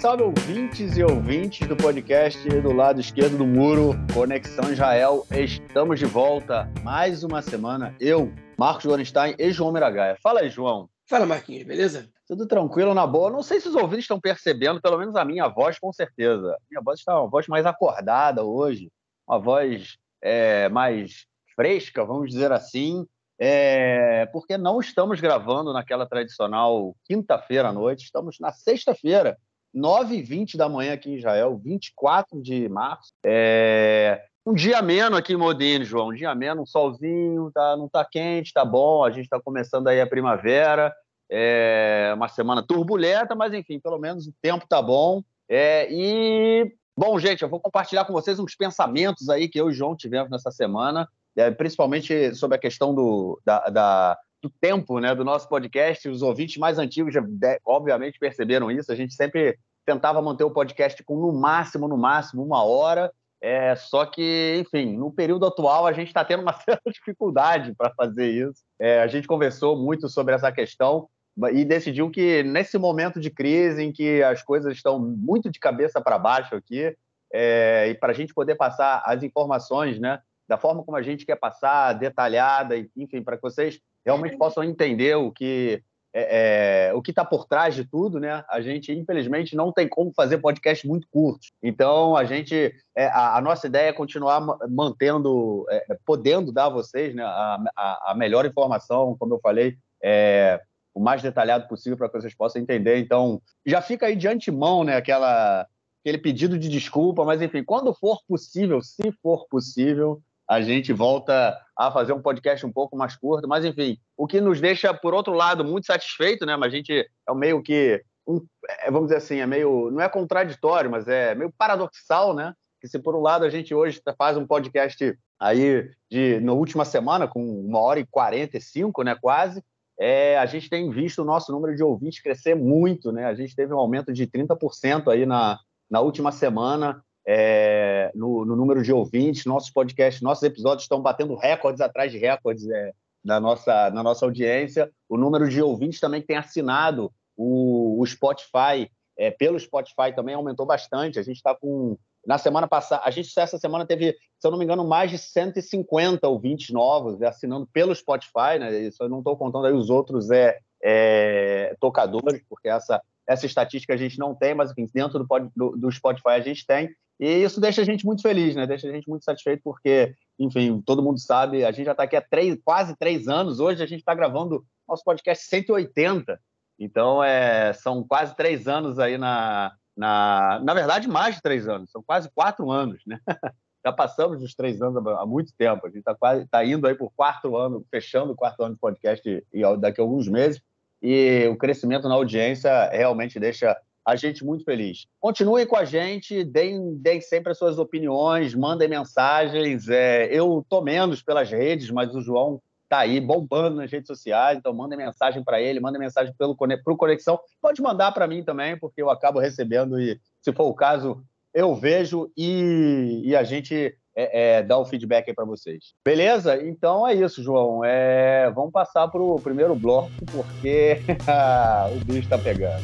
salve ouvintes e ouvintes do podcast do lado esquerdo do muro, Conexão Israel. Estamos de volta mais uma semana. Eu, Marcos Gorenstein e João Miragaia. Fala aí, João. Fala, Marquinhos, beleza? Tudo tranquilo, na boa. Não sei se os ouvintes estão percebendo, pelo menos a minha voz, com certeza. Minha voz está uma voz mais acordada hoje, uma voz é, mais fresca, vamos dizer assim, é, porque não estamos gravando naquela tradicional quinta-feira à noite, estamos na sexta-feira, 9h20 da manhã aqui em Israel, 24 de março. É, um dia ameno aqui em Modene, João, um dia ameno, um solzinho, tá, não está quente, tá bom, a gente está começando aí a primavera, é uma semana turbulenta, mas enfim, pelo menos o tempo tá bom. É, e, bom, gente, eu vou compartilhar com vocês uns pensamentos aí que eu e o João tivemos nessa semana, é, principalmente sobre a questão do, da, da, do tempo né, do nosso podcast. Os ouvintes mais antigos, já, obviamente, perceberam isso. A gente sempre tentava manter o podcast com no máximo, no máximo, uma hora. É, só que, enfim, no período atual a gente está tendo uma certa dificuldade para fazer isso. É, a gente conversou muito sobre essa questão e decidiu que nesse momento de crise em que as coisas estão muito de cabeça para baixo aqui, é, e para a gente poder passar as informações, né, da forma como a gente quer passar, detalhada, enfim, para que vocês realmente possam entender o que é, é, o que está por trás de tudo, né? A gente, infelizmente, não tem como fazer podcast muito curtos. Então, a gente, é, a, a, nossa ideia é continuar mantendo, é, podendo dar a vocês né, a, a, a melhor informação, como eu falei, é, o mais detalhado possível para que vocês possam entender. Então, já fica aí de antemão, né, aquela, aquele pedido de desculpa, mas enfim, quando for possível, se for possível, a gente volta a fazer um podcast um pouco mais curto, mas enfim, o que nos deixa, por outro lado, muito satisfeito, né? Mas a gente é meio que, um, é, vamos dizer assim, é meio, não é contraditório, mas é meio paradoxal, né? Que se por um lado a gente hoje faz um podcast aí de, na última semana, com uma hora e quarenta e cinco, né, quase, é, a gente tem visto o nosso número de ouvintes crescer muito, né? A gente teve um aumento de 30% aí na, na última semana é, no, no, número de ouvintes. Nossos podcasts, nossos episódios estão batendo recordes atrás de recordes é, na, nossa, na nossa audiência. O número de ouvintes também que tem assinado o, o Spotify, é, pelo Spotify também aumentou bastante. A gente está com na semana passada, a gente essa semana teve, se eu não me engano, mais de 150 ouvintes novos assinando pelo Spotify, né? Isso eu não estou contando aí os outros é, é, tocadores, porque essa, essa estatística a gente não tem, mas enfim, dentro do, do, do, Spotify a gente tem. E isso deixa a gente muito feliz, né? Deixa a gente muito satisfeito, porque, enfim, todo mundo sabe, a gente já está aqui há três, quase três anos. Hoje a gente está gravando nosso podcast 180. Então, é, são quase três anos aí na, na, na verdade, mais de três anos, são quase quatro anos, né? Já passamos dos três anos há muito tempo. A gente está tá indo aí por quarto ano, fechando o quarto ano de podcast daqui a alguns meses. E o crescimento na audiência realmente deixa a gente muito feliz. Continuem com a gente, deem, deem sempre as suas opiniões, mandem mensagens. É, eu tô menos pelas redes, mas o João tá aí bombando nas redes sociais, então mandem mensagem para ele, mandem mensagem pelo pro Conexão. Pode mandar para mim também, porque eu acabo recebendo e, se for o caso, eu vejo e, e a gente é, é, dá o feedback aí para vocês. Beleza? Então é isso, João. É, vamos passar para o primeiro bloco, porque o bicho está pegando.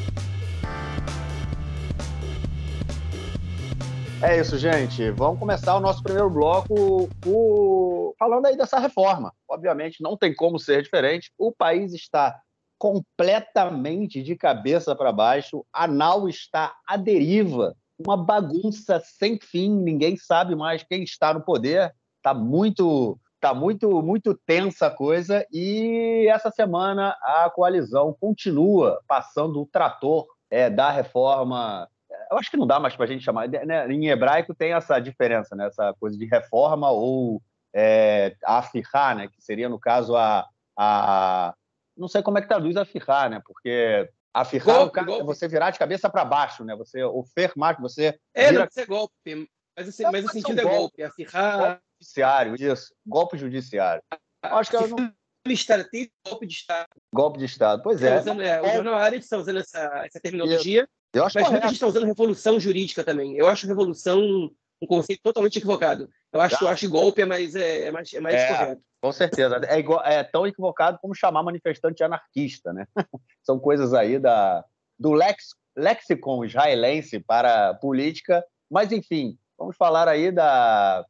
É isso, gente. Vamos começar o nosso primeiro bloco o... falando aí dessa reforma. Obviamente, não tem como ser diferente. O país está completamente de cabeça para baixo, a nau está à deriva, uma bagunça sem fim, ninguém sabe mais quem está no poder. Está muito, tá muito, muito tensa a coisa. E essa semana a coalizão continua passando o trator é, da reforma eu acho que não dá mais para a gente chamar. Né? Em hebraico tem essa diferença, né? essa coisa de reforma ou é, afirrar, né? que seria, no caso, a, a. Não sei como é que traduz afirrar, né? porque afirrar golpe, cara, é você virar de cabeça para baixo, né? Você, o fermar, você. É, vira... não ser golpe, mas, assim, mas o sentido é golpe, afirrar. Golpe judiciário, isso. Golpe judiciário. Acho que eu não golpe de Estado. Golpe de Estado, pois é. Usando, é, o jornal Arendt está usando essa, essa terminologia. Eu acho Mas muita gente está usando revolução jurídica também. Eu acho revolução um conceito totalmente equivocado. Eu acho, eu acho golpe é mais, é, é mais, é mais é, correto. Com certeza. É, igual, é tão equivocado como chamar manifestante anarquista, né? São coisas aí da, do Lex lexicon israelense para política, mas enfim, vamos falar aí da,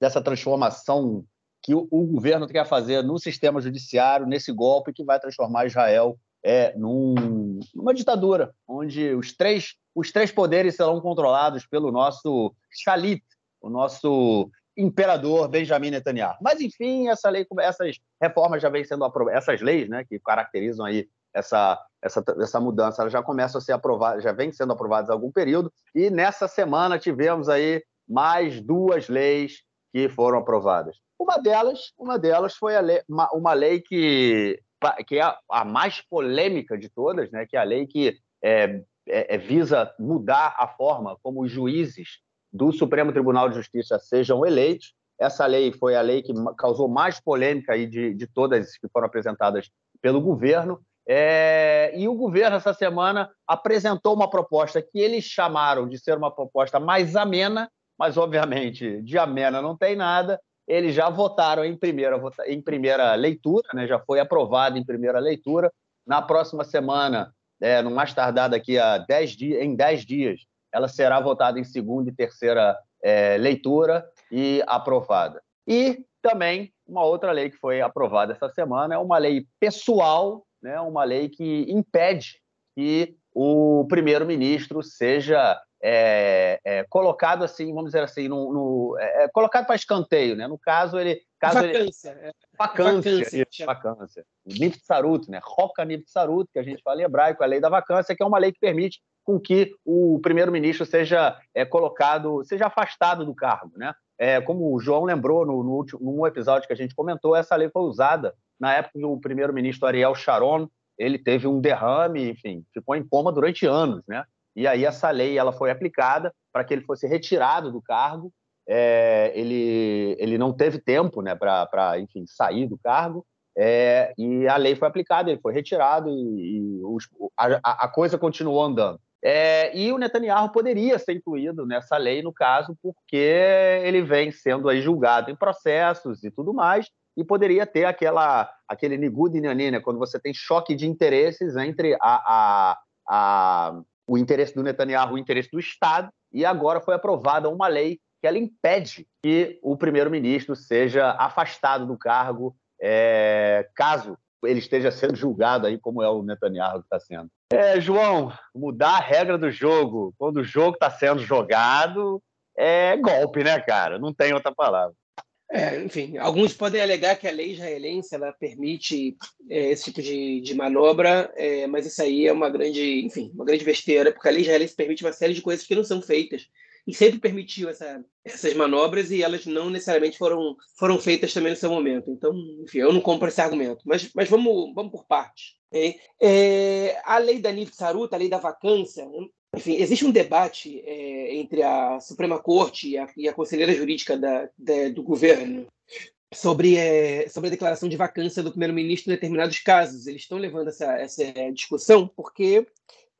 dessa transformação que o, o governo quer fazer no sistema judiciário, nesse golpe que vai transformar Israel é, num, numa ditadura, onde os três, os três poderes serão controlados pelo nosso Shalit, o nosso imperador Benjamin Netanyahu. Mas, enfim, essa lei, essas reformas já vêm sendo aprovadas, essas leis né, que caracterizam aí essa, essa, essa mudança, elas já começam a ser aprovadas, já vêm sendo aprovadas há algum período, e nessa semana tivemos aí mais duas leis que foram aprovadas. Uma delas, uma delas foi lei, uma, uma, lei que, que é a, mais polêmica de todas, né? que é a lei que é, é, é, visa mudar a forma como os juízes do Supremo Tribunal de Justiça sejam eleitos. Essa lei foi a lei que causou mais polêmica aí de, de todas que foram apresentadas pelo governo. É, e o governo, essa semana, apresentou uma proposta que eles chamaram de ser uma proposta mais amena, mas, obviamente, de amena não tem nada, eles já votaram em primeira, em primeira leitura, né? já foi aprovado em primeira leitura. Na próxima semana, é, no mais tardar daqui a 10 dias, em 10 dias, ela será votada em segunda e terceira é, leitura e aprovada. E também uma outra lei que foi aprovada essa semana é uma lei pessoal, né? uma lei que impede que o primeiro-ministro seja é, é, colocado assim, vamos dizer assim, no, no é, é colocado para escanteio, né? No caso ele, caso vacância, ele, é. vacância, vacância, vacância. Niftsarut, né? Roca Niftsarut, que a gente fala em hebraico, a lei da vacância, que é uma lei que permite com que o primeiro-ministro seja é, colocado, seja afastado do cargo, né? É, como o João lembrou no, no último num episódio que a gente comentou, essa lei foi usada na época que o primeiro-ministro Ariel Sharon ele teve um derrame, enfim, ficou em coma durante anos, né? E aí essa lei ela foi aplicada para que ele fosse retirado do cargo. É, ele, ele não teve tempo né, para, enfim, sair do cargo. É, e a lei foi aplicada, ele foi retirado e, e os, a, a, coisa continuou andando. É, e o Netanyahu poderia ser incluído nessa lei, no caso, porque ele vem sendo aí julgado em processos e tudo mais, e poderia ter aquela, aquele nigud né, quando você tem choque de interesses entre a, a, a o interesse do Netanyahu, o interesse do Estado, e agora foi aprovada uma lei que ela impede que o primeiro-ministro seja afastado do cargo é, caso ele esteja sendo julgado aí como é o Netanyahu que está sendo. É, João, mudar a regra do jogo quando o jogo está sendo jogado é golpe, né, cara? Não tem outra palavra. É, enfim, alguns podem alegar que a lei israelense ela permite é, esse tipo de, de manobra, é, mas isso aí é uma grande, enfim, uma grande besteira, porque a lei israelense permite uma série de coisas que não são feitas e sempre permitiu essa, essas manobras e elas não necessariamente foram, foram feitas também no seu momento. Então, enfim, eu não compro esse argumento. Mas, mas vamos, vamos por partes. É, a lei da Nivtsarut, a lei da vacância, enfim, existe um debate é, entre a Suprema Corte e a, e a conselheira jurídica da, da, do governo sobre, é, sobre a declaração de vacância do primeiro-ministro em determinados casos. Eles estão levando essa, essa discussão porque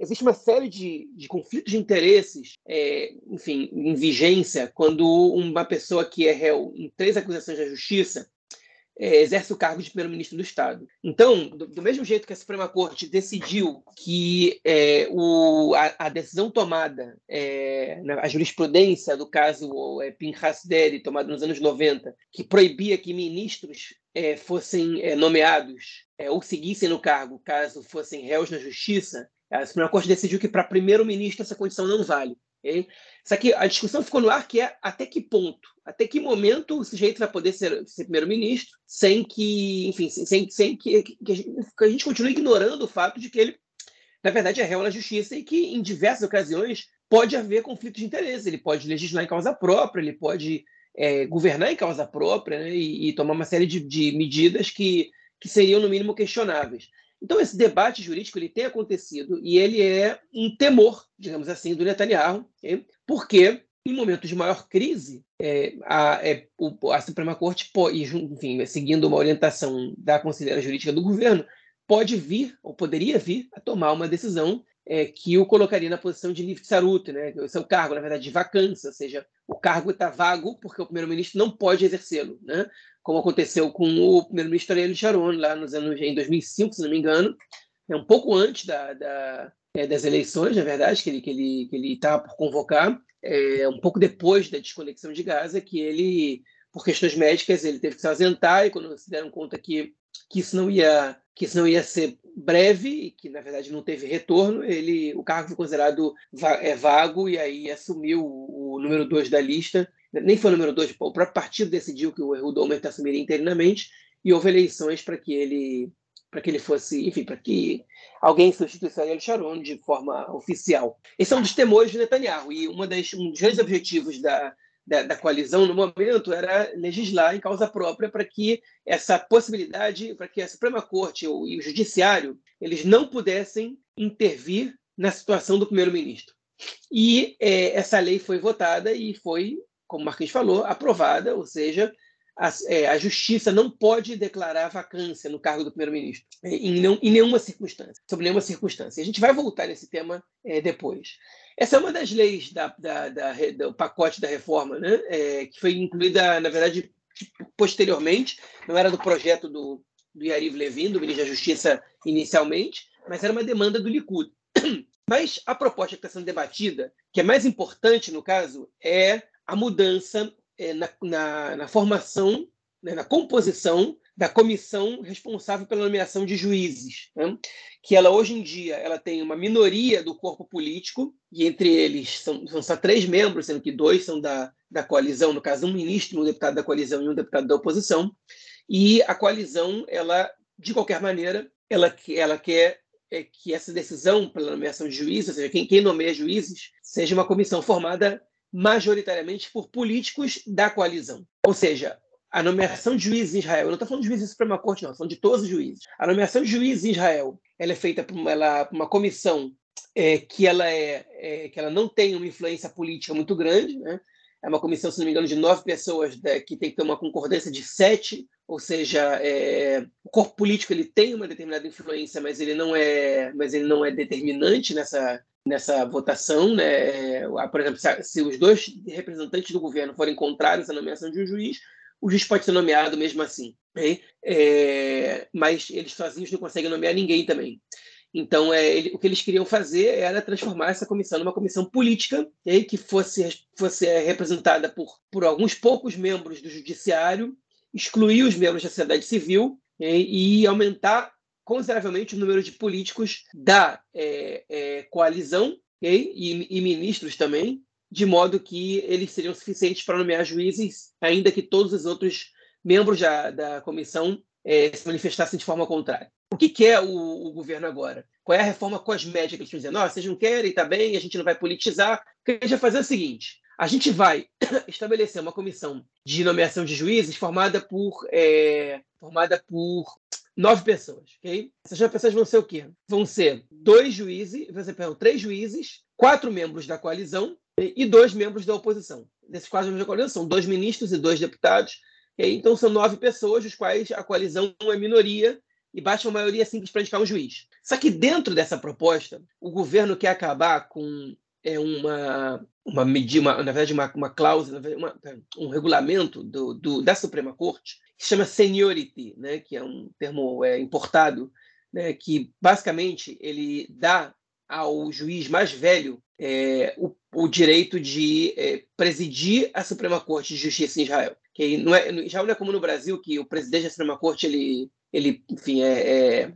existe uma série de, de conflitos de interesses, é, enfim, em vigência, quando uma pessoa que é réu em três acusações da justiça exerce o cargo de primeiro-ministro do Estado. Então, do, do, mesmo jeito que a Suprema Corte decidiu que é, o, a, a, decisão tomada, é, a jurisprudência do caso é, Pinhas Deli, tomado nos anos 90, que proibia que ministros é, fossem é, nomeados é, ou seguissem no cargo caso fossem réus na justiça, a Suprema Corte decidiu que para primeiro-ministro essa condição não vale. Okay? Só que a discussão ficou no ar que é até que ponto, até que momento o sujeito vai poder ser, ser primeiro-ministro sem que, enfim, sem, sem que, que, a gente, que, a gente, continue ignorando o fato de que ele, na verdade, é réu na justiça e que, em diversas ocasiões, pode haver conflito de interesse. Ele pode legislar em causa própria, ele pode é, governar em causa própria né, e, e, tomar uma série de, de medidas que, que seriam, no mínimo, questionáveis. Então, esse debate jurídico ele tem acontecido e ele é um temor, digamos assim, do Netanyahu, okay? Porque em momentos de maior crise, é, a, é, o, a, Suprema Corte, pode, enfim, seguindo uma orientação da conselheira jurídica do governo, pode vir, ou poderia vir, a tomar uma decisão é, que o colocaria na posição de Niftsarut, né? o seu cargo, na verdade, de vacância, ou seja, o cargo está vago porque o primeiro-ministro não pode exercê-lo, né? como aconteceu com o primeiro-ministro Ariel Sharon, lá nos anos, em 2005, se não me engano, é um pouco antes da, da, é, das eleições, na verdade, que ele que ele que ele está por convocar, é, um pouco depois da desconexão de Gaza, que ele, por questões médicas, ele teve que se ausentar e quando se deram conta que que isso não ia que isso não ia ser breve e que na verdade não teve retorno, ele o cargo foi considerado é, vago e aí assumiu o, o número dois da lista. Nem foi o número dois, o próprio partido decidiu que o Ehud Olmert assumiria interinamente e houve eleições para que ele para que ele fosse, enfim, para que alguém substituísse Ariel Sharon de forma oficial. Esse é um dos temores de Netanyahu e uma das, um dos grandes objetivos da, da, da, coalizão no momento era legislar em causa própria para que essa possibilidade, para que a Suprema Corte e o Judiciário eles não pudessem intervir na situação do primeiro-ministro. E é, essa lei foi votada e foi, como o Marquinhos falou, aprovada, ou seja, a, é, a, justiça não pode declarar vacância no cargo do primeiro-ministro, é, em, em, nenhuma circunstância, sob nenhuma circunstância. A gente vai voltar nesse tema é, depois. Essa é uma das leis da, da, da, do pacote da reforma, né? É, que foi incluída, na verdade, posteriormente, não era do projeto do, do Yariv Levin, do ministro da Justiça, inicialmente, mas era uma demanda do Likud. Mas a proposta que está sendo debatida, que é mais importante no caso, é a mudança é, na, na, na, formação, né, na composição da comissão responsável pela nomeação de juízes, né? que ela hoje em dia ela tem uma minoria do corpo político e entre eles são, são só três membros, sendo que dois são da, da coalizão, no caso um ministro, um deputado da coalizão e um deputado da oposição, e a coalizão ela de qualquer maneira ela ela quer é que essa decisão pela nomeação de juízes, ou seja, quem, quem nomeia juízes, seja uma comissão formada majoritariamente por políticos da coalizão. Ou seja, a nomeação de juízes em Israel, eu não estou falando de juízes da Suprema Corte, não, falando de todos os juízes. A nomeação de juízes em Israel ela é feita por uma, ela, uma comissão é, que, ela é, é, que ela não tem uma influência política muito grande, né? É uma comissão, se não me engano, de nove pessoas né, que tem que ter uma concordância de sete, ou seja, é, o corpo político ele tem uma determinada influência, mas ele não é, mas ele não é determinante nessa nessa votação, né? Por exemplo, se, se os dois representantes do governo forem contrários à nomeação de um juiz, o juiz pode ser nomeado mesmo assim. Né? É, mas eles sozinhos não conseguem nomear ninguém também. Então, é, ele, o que eles queriam fazer era transformar essa comissão numa comissão política que fosse, fosse é, representada por, por alguns poucos membros do judiciário, excluir os membros da sociedade civil e aumentar consideravelmente o número de políticos da é, é, coalizão e, e, ministros também, de modo que eles seriam suficientes para nomear juízes, ainda que todos os outros membros da, da comissão é, se manifestassem de forma contrária. O que quer o, o, governo agora? Qual é a reforma cosmética que eles dizendo? Oh, vocês não querem, está bem, a gente não vai politizar. O que a gente vai fazer é o seguinte: a gente vai estabelecer uma comissão de nomeação de juízes formada por, é, formada por nove pessoas, ok? Essas nove pessoas vão ser o quê? Vão ser dois juízes, você perdão, três juízes, quatro membros da coalizão e dois membros da oposição. Desses quatro membros da coalizão são dois ministros e dois deputados. Okay? Então são nove pessoas, dos quais a coalizão é minoria e baixa uma maioria simples para indicar um juiz. Só que dentro dessa proposta, o governo quer acabar com é, uma, uma medida, na verdade, uma, uma cláusula, uma, um regulamento do, do, da Suprema Corte que chama seniority, né, que é um termo é, importado, né, que basicamente ele dá ao juiz mais velho é, o, o, direito de é, presidir a Suprema Corte de Justiça em Israel. Que não é, já não é como no Brasil que o presidente da Suprema Corte ele, ele enfim, é, é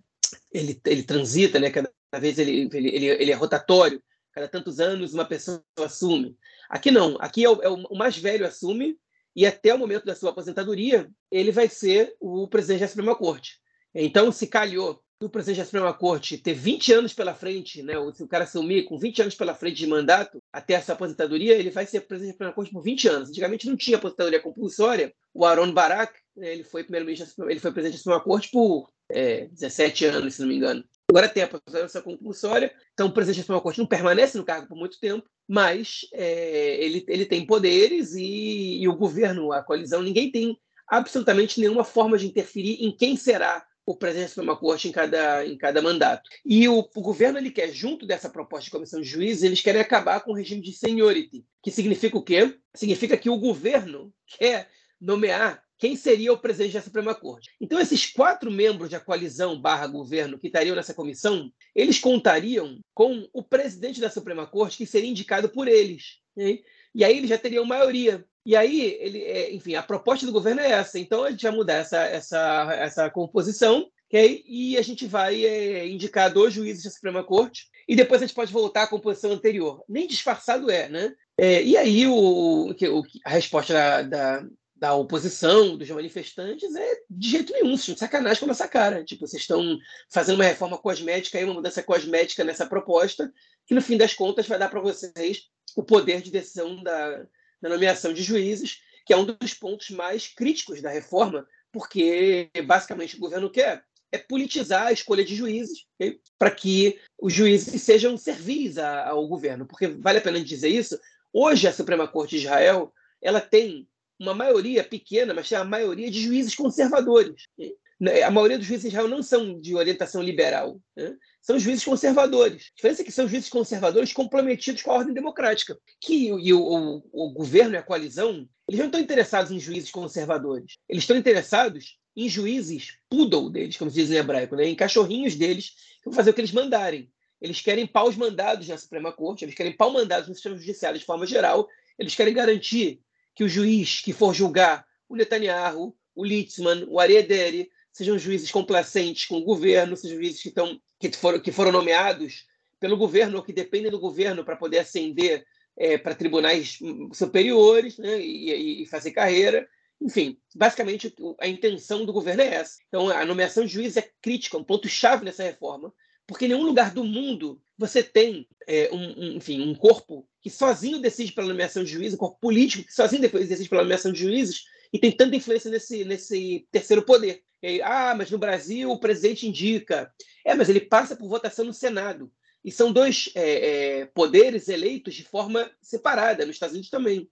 ele, ele transita, né? Cada vez ele, ele, ele, ele é rotatório. Cada tantos anos uma pessoa assume. Aqui não. Aqui é o, é o mais velho assume e até o momento da sua aposentadoria, ele vai ser o presidente da Suprema Corte. Então, se calhou do presidente da Suprema Corte ter 20 anos pela frente, né, se o cara assumir com 20 anos pela frente de mandato até essa aposentadoria, ele vai ser presidente da Suprema Corte por 20 anos. Antigamente não tinha aposentadoria compulsória. O Aaron Barak, ele foi primeiro-ministro, ele foi presidente da Suprema Corte por é, 17 anos, se não me engano. Agora tem a aposentadoria compulsória, então o presidente da Suprema Corte não permanece no cargo por muito tempo, mas é, ele, ele tem poderes e, e o governo, a coalizão, ninguém tem absolutamente nenhuma forma de interferir em quem será o presidente da Suprema Corte em cada, em cada mandato. E o, o, governo ele quer, junto dessa proposta de comissão de juízes, eles querem acabar com o regime de seniority, que significa o quê? Significa que o governo quer nomear quem seria o presidente da Suprema Corte. Então, esses quatro membros da coalizão barra governo que estariam nessa comissão, eles contariam com o presidente da Suprema Corte, que seria indicado por eles. Né? E aí eles já teriam maioria. E aí, ele, é, enfim, a proposta do governo é essa. Então, a gente vai mudar essa, essa, essa composição okay? e a gente vai é, indicar dois juízes da Suprema Corte e depois a gente pode voltar à composição anterior. Nem disfarçado é, né? É, e aí o, o, a resposta da, da, da, oposição, dos manifestantes, é de jeito nenhum, de sacanagem com a nossa cara. Tipo, vocês estão fazendo uma reforma cosmética, aí, uma mudança cosmética nessa proposta, que no fim das contas vai dar para vocês o poder de decisão da, da nomeação de juízes, que é um dos pontos mais críticos da reforma, porque basicamente o governo quer é politizar a escolha de juízes okay? para que os juízes sejam servis ao governo. Porque vale a pena dizer isso. Hoje a Suprema Corte de Israel ela tem uma maioria pequena, mas tem a maioria de juízes conservadores. Okay? A maioria dos juízes de Israel não são de orientação liberal, né? são juízes conservadores. A diferença é que são juízes conservadores comprometidos com a ordem democrática. Que e o, o, o governo e a coalizão eles não estão interessados em juízes conservadores. Eles estão interessados em juízes poodle deles, como se diz em hebraico, né? em cachorrinhos deles, que vão fazer o que eles mandarem. Eles querem paus mandados na Suprema Corte, eles querem pau mandados no sistema judiciário de forma geral, eles querem garantir que o juiz que for julgar o Netanyahu, o Litzman, o Ariadere, sejam juízes complacentes com o governo, sejam juízes que, que, foram, que foram nomeados pelo governo ou que dependem do governo para poder ascender é, para tribunais superiores né, e, e, fazer carreira. Enfim, basicamente a intenção do governo é essa. Então, a nomeação de juiz é crítica, um ponto-chave nessa reforma, porque em nenhum lugar do mundo você tem é, um, um, enfim, um corpo que sozinho decide pela nomeação de juízes, um corpo político que sozinho decide pela nomeação de juízes e tem tanta influência nesse, nesse terceiro poder. Ah, mas no Brasil o presidente indica. É, mas ele passa por votação no Senado. E são dois é, é, poderes eleitos de forma separada, nos Estados Unidos também.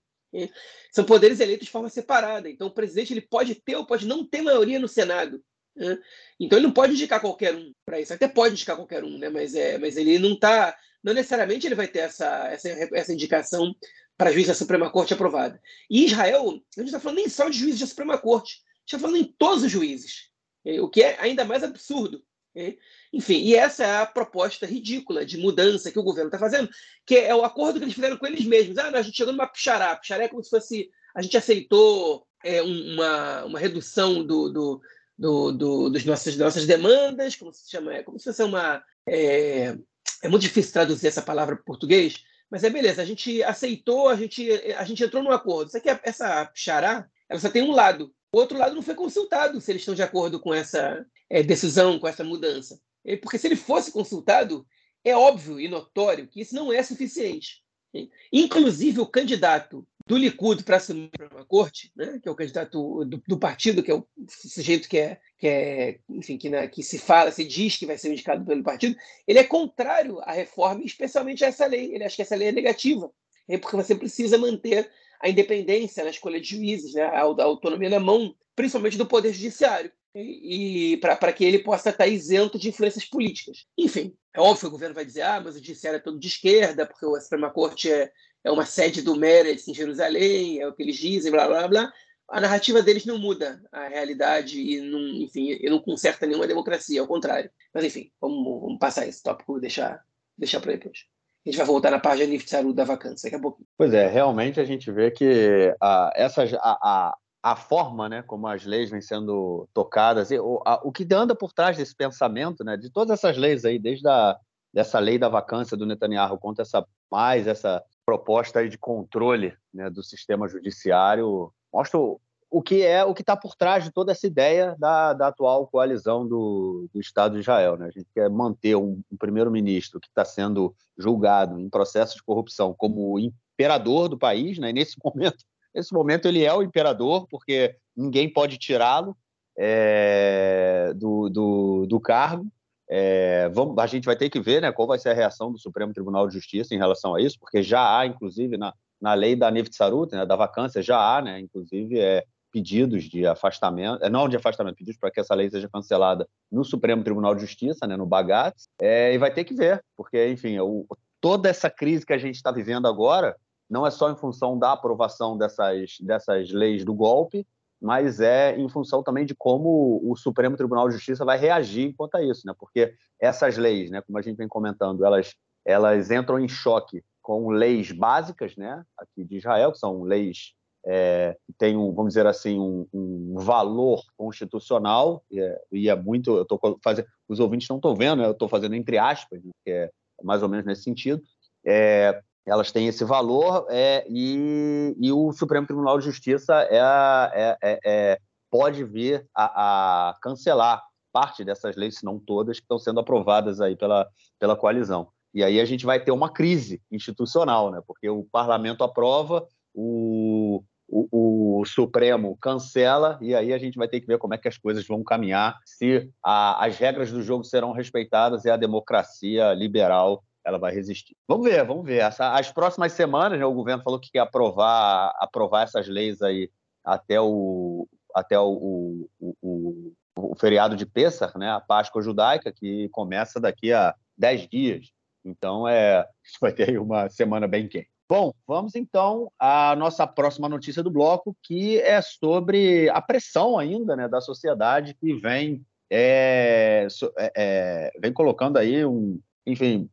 São poderes eleitos de forma separada. Então, o presidente ele pode ter ou pode não ter maioria no Senado. Né? Então, ele não pode indicar qualquer um para isso. Até pode indicar qualquer um, né? mas, é, mas ele não está. Não necessariamente ele vai ter essa, essa, essa indicação para juiz da Suprema Corte aprovada. E Israel, a gente está falando nem só de juízes da Suprema Corte, a gente está falando em todos os juízes, o que é ainda mais absurdo. Enfim, e essa é a proposta ridícula de mudança que o governo está fazendo, que é o acordo que eles fizeram com eles mesmos. Ah, a gente chegou numa pichará. Pichará é como se fosse. A gente aceitou é, uma, uma redução do, do, do, do, dos nossas, nossas demandas, como se chama? É como se fosse uma. É, é muito difícil traduzir essa palavra para português, mas é beleza, a gente aceitou, a gente, a gente entrou num acordo. Isso aqui, essa pichará, ela só tem um lado. O outro lado não foi consultado se eles estão de acordo com essa é, decisão, com essa mudança. Porque se ele fosse consultado, é óbvio e notório que isso não é suficiente. Inclusive, o candidato do Likud para a corte, né, que é o candidato do, do, partido, que é o sujeito que é, que é enfim, que, né, que, se fala, se diz que vai ser indicado pelo partido, ele é contrário à reforma, especialmente a essa lei. Ele acha que essa lei é negativa, porque você precisa manter a independência na escolha de juízes, né? a, autonomia na mão, principalmente do Poder Judiciário, e, e para que ele possa estar isento de influências políticas. Enfim, é óbvio que o governo vai dizer, ah, mas o Judiciário é todo de esquerda, porque a Suprema Corte é, é uma sede do Meretz em Jerusalém, é o que eles dizem, blá, blá, blá. A narrativa deles não muda a realidade e não, enfim, e não conserta nenhuma democracia, ao contrário. Mas, enfim, vamos, vamos passar esse tópico, deixar, deixar para depois. A gente vai voltar na página Niftaru da vacância daqui a pouco. Pois é, realmente a gente vê que a, essa, a, a, a forma né, como as leis vêm sendo tocadas, e, o, a, o que anda por trás desse pensamento, né, de todas essas leis aí, desde a dessa lei da vacância do Netanyahu contra essa mais essa proposta aí de controle né, do sistema judiciário, mostra o, o que é o que está por trás de toda essa ideia da, da atual coalizão do, do, Estado de Israel. Né? A gente quer manter um, um primeiro-ministro que está sendo julgado em processo de corrupção como imperador do país, né? e nesse momento, nesse momento ele é o imperador, porque ninguém pode tirá-lo é, do, do, do, cargo. É, vamos, a gente vai ter que ver né, qual vai ser a reação do Supremo Tribunal de Justiça em relação a isso, porque já há, inclusive, na, na lei da Nevitzarut, né, da vacância, já há, né, inclusive, é, pedidos de afastamento, é, não de afastamento, pedidos para que essa lei seja cancelada no Supremo Tribunal de Justiça, né, no Bagatz, é, e vai ter que ver, porque, enfim, o, toda essa crise que a gente está vivendo agora não é só em função da aprovação dessas, dessas leis do golpe, mas é em função também de como o Supremo Tribunal de Justiça vai reagir quanto a isso, né? Porque essas leis, né, como a gente vem comentando, elas elas entram em choque com leis básicas, né, aqui de Israel, que são leis é, que têm, um, vamos dizer assim, um, um valor constitucional, e é, e é muito, eu estou fazendo, os ouvintes não estão vendo, né, eu estou fazendo entre aspas, né, que é mais ou menos nesse sentido, é, elas têm esse valor é, e, e, o Supremo Tribunal de Justiça é, é, é, é pode vir a, a, cancelar parte dessas leis, se não todas, que estão sendo aprovadas aí pela, pela coalizão. E aí a gente vai ter uma crise institucional, né? porque o parlamento aprova, o, o, o, Supremo cancela, e aí a gente vai ter que ver como é que as coisas vão caminhar, se a, as regras do jogo serão respeitadas e a democracia liberal ela vai resistir. Vamos ver, vamos ver. Essa, as próximas semanas, né, o governo falou que quer aprovar, aprovar essas leis aí até o, até o, o, o, o feriado de Pêssar, né, a Páscoa judaica, que começa daqui a 10 dias. Então, é, vai ter uma semana bem quente. Bom, vamos então à nossa próxima notícia do bloco, que é sobre a pressão ainda né, da sociedade que vem, é, é, é vem colocando aí um, enfim,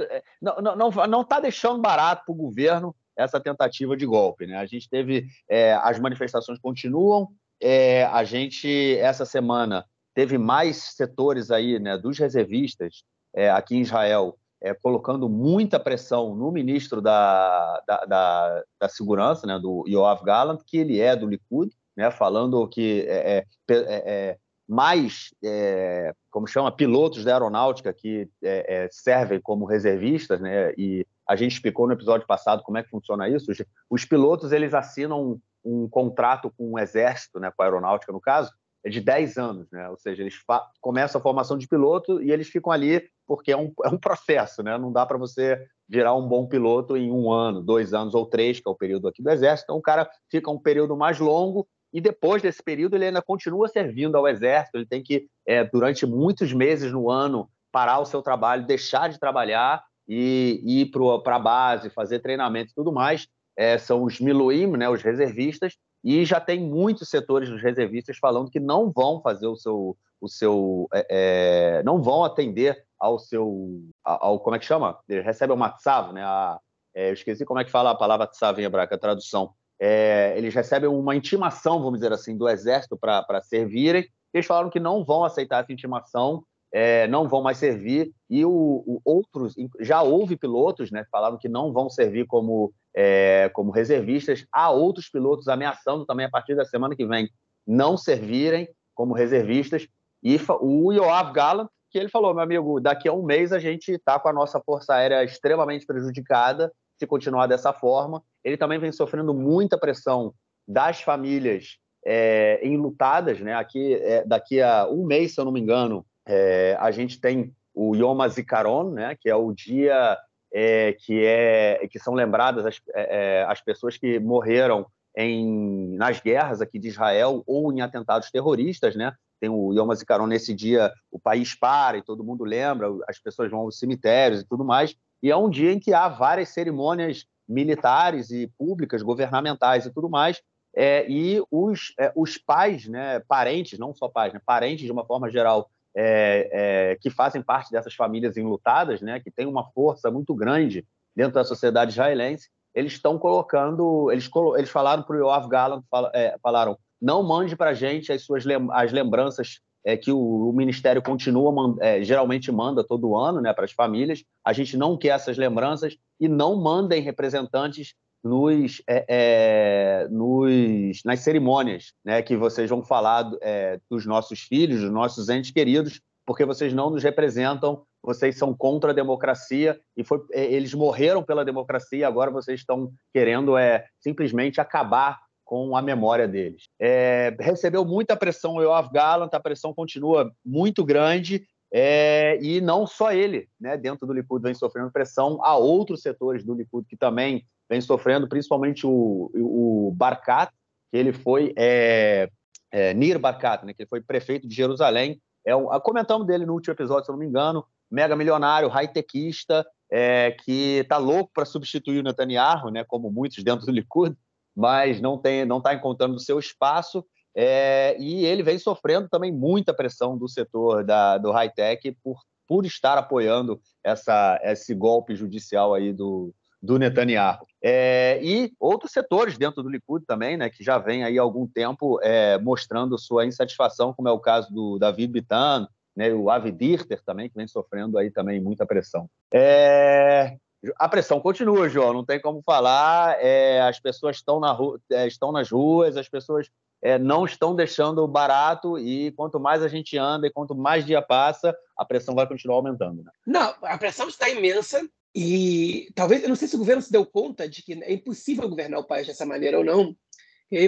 é, não está não, não, tá deixando barato para o governo essa tentativa de golpe. Né? A gente teve. É, as manifestações continuam. É, a gente, essa semana, teve mais setores aí né, dos reservistas é, aqui em Israel é, colocando muita pressão no ministro da, da, da, da Segurança, né, do Yoav Gallant, que ele é do Likud, né, falando que é, é, mais, é, como chama, pilotos da aeronáutica que é, é, servem como reservistas, né? E a gente explicou no episódio passado como é que funciona isso. Os, os pilotos eles assinam um, um, contrato com o exército, né? Com a aeronáutica no caso, é de 10 anos, né? Ou seja, eles começam a formação de piloto e eles ficam ali porque é um, é um processo, né? Não dá para você virar um bom piloto em um ano, dois anos ou três, que é o período aqui do exército. Então o cara fica um período mais longo e depois desse período ele ainda continua servindo ao Exército, ele tem que, é, durante muitos meses no ano, parar o seu trabalho, deixar de trabalhar e ir para a base, fazer treinamento e tudo mais. É, são os Miluim, né, os reservistas, e já tem muitos setores dos reservistas falando que não vão fazer o seu, o seu é, é não vão atender ao seu, ao, como é que chama? Ele recebe o matzav, né? A, é, eu esqueci como é que fala a palavra tzav em hebraico, a tradução é, eles recebem uma intimação, vamos dizer assim, do Exército para servirem. Eles falaram que não vão aceitar essa intimação, é, não vão mais servir. E o, o, outros, já houve pilotos, né, falaram que não vão servir como, é, como reservistas. Há outros pilotos ameaçando também a partir da semana que vem não servirem como reservistas. E o Yoav Gallant, que ele falou, meu amigo, daqui a um mês a gente está com a nossa força aérea extremamente prejudicada se continuar dessa forma. Ele também vem sofrendo muita pressão das famílias é, enlutadas, né? Aqui, é, daqui a um mês, se eu não me engano, é, a gente tem o Yom HaZikaron, né? Que é o dia é, que é que são lembradas as, é, é, as pessoas que morreram em, nas guerras aqui de Israel ou em atentados terroristas, né? Tem o Yom HaZikaron nesse dia, o país para e todo mundo lembra, as pessoas vão aos cemitérios e tudo mais. E é um dia em que há várias cerimônias militares e públicas, governamentais e tudo mais, é, e os, é, os pais, né, parentes, não só pais, né, parentes de uma forma geral, é, é que fazem parte dessas famílias enlutadas, né, que têm uma força muito grande dentro da sociedade israelense, eles estão colocando, eles, eles falaram para o Yoav Gallant, é, falaram, não mande para a gente as suas as lembranças é, que o, o Ministério continua, é, geralmente manda todo ano né, para as famílias. A gente não quer essas lembranças e não mandem representantes nos, é, é, nos, nas cerimônias né, que vocês vão falar é, dos nossos filhos, dos nossos entes queridos, porque vocês não nos representam, vocês são contra a democracia e foi, é, eles morreram pela democracia, agora vocês estão querendo é, simplesmente acabar com a memória deles. É, recebeu muita pressão o Yoav Gallant, a pressão continua muito grande, é, e não só ele, né, dentro do Likud vem sofrendo pressão, há outros setores do Likud que também vem sofrendo, principalmente o, o Barkat, que ele foi é, é, Nir Barkat, né, que ele foi prefeito de Jerusalém, é um, comentamos dele no último episódio, se eu não me engano, mega milionário, high-techista, é, que está louco para substituir o Netanyahu, né, como muitos dentro do Likud, mas não tem, não está encontrando o seu espaço. É, e ele vem sofrendo também muita pressão do setor da, do high-tech por, por estar apoiando essa, esse golpe judicial aí do, do Netanyahu. É, e outros setores dentro do Likud também, né, que já vem aí há algum tempo é, mostrando sua insatisfação, como é o caso do David Bitan, né, o Avi Dirter também, que vem sofrendo aí também muita pressão. É, a pressão continua, João, não tem como falar. É, as pessoas estão, na ru... É, estão nas ruas, as pessoas é, não estão deixando barato e quanto mais a gente anda e quanto mais dia passa, a pressão vai continuar aumentando. Né? Não, a pressão está imensa e talvez, eu não sei se o governo se deu conta de que é impossível governar o país dessa maneira ou não,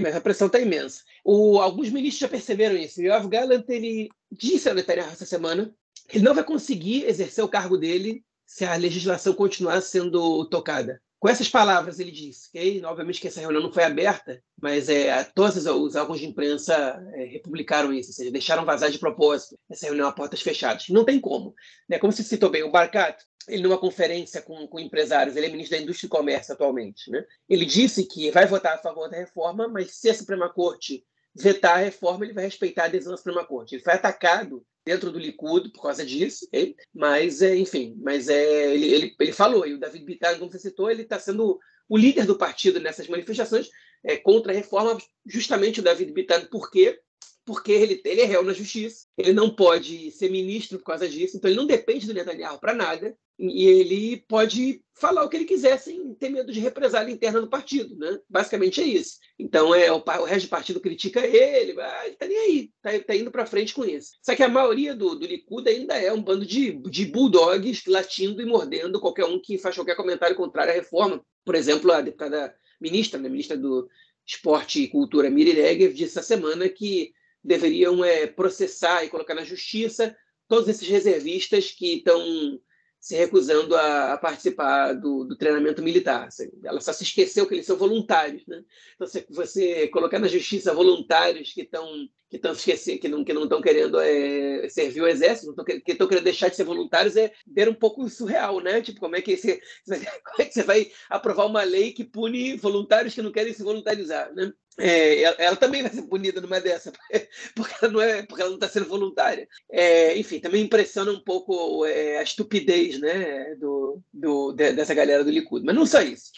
mas a pressão está imensa. O, alguns ministros já perceberam isso. O Yoav Gallant ele disse ao Netanyahu essa semana que ele não vai conseguir exercer o cargo dele se a legislação continuar sendo tocada. Com essas palavras, ele disse, okay? obviamente que essa reunião não foi aberta, mas é, todos os órgãos de imprensa é, republicaram isso, ou seja, deixaram vazar de propósito essa reunião a portas fechadas. Não tem como. Né? Como se citou bem, o Barcat, ele numa conferência com, com, empresários, ele é ministro da Indústria e Comércio atualmente, né? ele disse que vai votar a favor da reforma, mas se a Suprema Corte vetar a reforma, ele vai respeitar a adesão da Suprema Corte. Ele foi atacado dentro do Likud por causa disso, okay? mas é, enfim, mas é, ele, ele, ele falou, e o David Bittar, como você citou, ele está sendo o líder do partido nessas manifestações é, contra a reforma, justamente o David Bittar, por quê? Porque ele, ele é réu na justiça, ele não pode ser ministro por causa disso, então ele não depende do Netanyahu para nada, e ele pode falar o que ele quiser sem ter medo de represália interna do partido, né? Basicamente é isso. Então é o, o resto do partido critica ele, ah, ele tá nem aí, tá, tá indo para frente com isso. Só que a maioria do, do Likud ainda é um bando de, de bulldogs latindo e mordendo qualquer um que faz qualquer comentário contrário à reforma. Por exemplo, a deputada ministra, né, ministra do Esporte e Cultura, Miri Regev, disse essa semana que deveriam é, processar e colocar na justiça todos esses reservistas que estão se recusando a, a participar do, do, treinamento militar. Ela só se esqueceu que eles são voluntários. Né? Então, você, você colocar na justiça voluntários que estão que estão esquecendo, que não que não estão querendo é, servir o exército, tão, que estão querendo deixar de ser voluntários é ver um pouco surreal, né? Tipo, como é que você, como é que você vai aprovar uma lei que pune voluntários que não querem se voluntarizar, né? É, ela, ela, também vai ser punida numa dessa, porque ela não é, porque ela não está sendo voluntária. É, enfim, também impressiona um pouco é, a estupidez, né, do, do, dessa galera do Likud. Mas não só isso.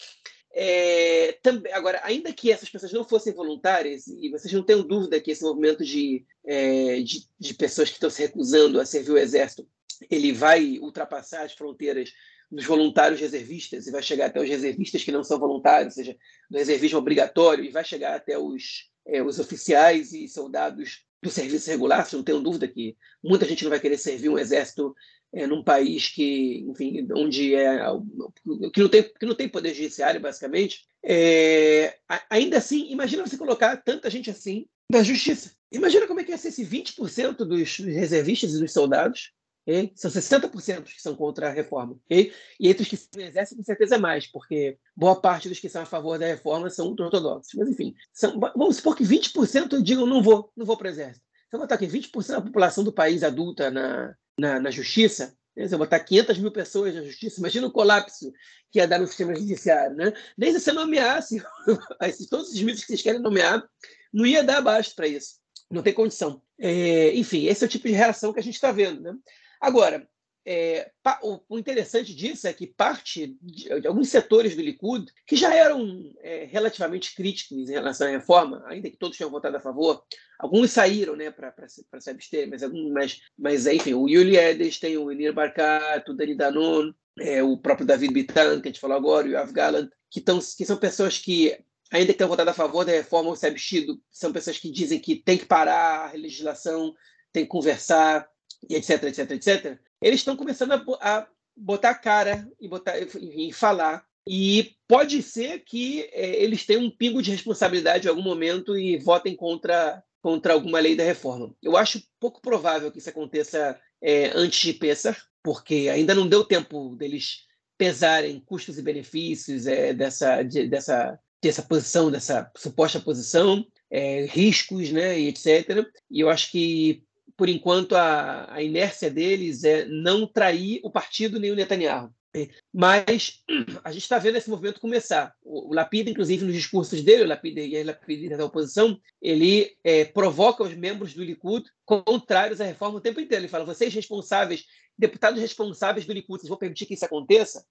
É, também, agora, ainda que essas pessoas não fossem voluntárias, e vocês não tenham dúvida que esse movimento de, é, de, de pessoas que estão se recusando a servir o exército, ele vai ultrapassar as fronteiras dos voluntários reservistas e vai chegar até os reservistas que não são voluntários, ou seja, do reservismo obrigatório, e vai chegar até os, é, os oficiais e soldados do serviço regular. Vocês não tenham dúvida que muita gente não vai querer servir um exército é, num país que, enfim, onde é que não tem que não tem poder judiciário basicamente. É, ainda assim, imagina você colocar tanta gente assim na justiça. Imagina como é que ia ser esse 20% dos reservistas e dos soldados Okay? São 60% que são contra a reforma. Okay? E entre os que se exercem, com certeza é mais, porque boa parte dos que são a favor da reforma são ortodoxos. Mas, enfim, são, vamos supor que 20% digam não vou, não vou para o exército. Se eu botar aqui 20% da população do país adulta na, na, na justiça, né? se eu botar 500 mil pessoas na justiça, imagina o colapso que ia dar no sistema judiciário. Né? Nem se você nomeasse todos os ministros que vocês querem nomear, não ia dar abaixo para isso. Não tem condição. É, enfim, esse é o tipo de reação que a gente está vendo. Né? Agora, é, o interessante disso é que parte de, alguns setores do Likud, que já eram é, relativamente críticos em relação à reforma, ainda que todos tenham votado a favor, alguns saíram né, para se abster, mas, alguns, mas, mas enfim, o Yuli Edelstein, o Elir Barkat, o Dani Danon, é, o próprio David Bitan, que a gente falou agora, o Yoav Gallant, que, tão, que são pessoas que ainda que tenham votado a favor da reforma ou se abstido, são pessoas que dizem que tem que parar a legislação, tem que conversar, e etc, etc, etc, eles estão começando a, a botar cara e, botar, e falar. E pode ser que é, eles tenham um pingo de responsabilidade em algum momento e votem contra, contra alguma lei da reforma. Eu acho pouco provável que isso aconteça é, antes de Pessar, porque ainda não deu tempo deles pesarem custos e benefícios é, dessa, de, dessa, dessa posição, dessa suposta posição, é, riscos, né, e etc. E eu acho que por enquanto, a, a inércia deles é não trair o partido nem o Netanyahu. Mas a gente está vendo esse movimento começar. O, Lapida, inclusive, nos discursos dele, o Lapida e a Lapida da oposição, ele é, provoca os membros do Likud contrários à reforma o tempo inteiro. Ele fala: vocês responsáveis deputados responsáveis do Likud, vocês vão permitir que isso aconteça?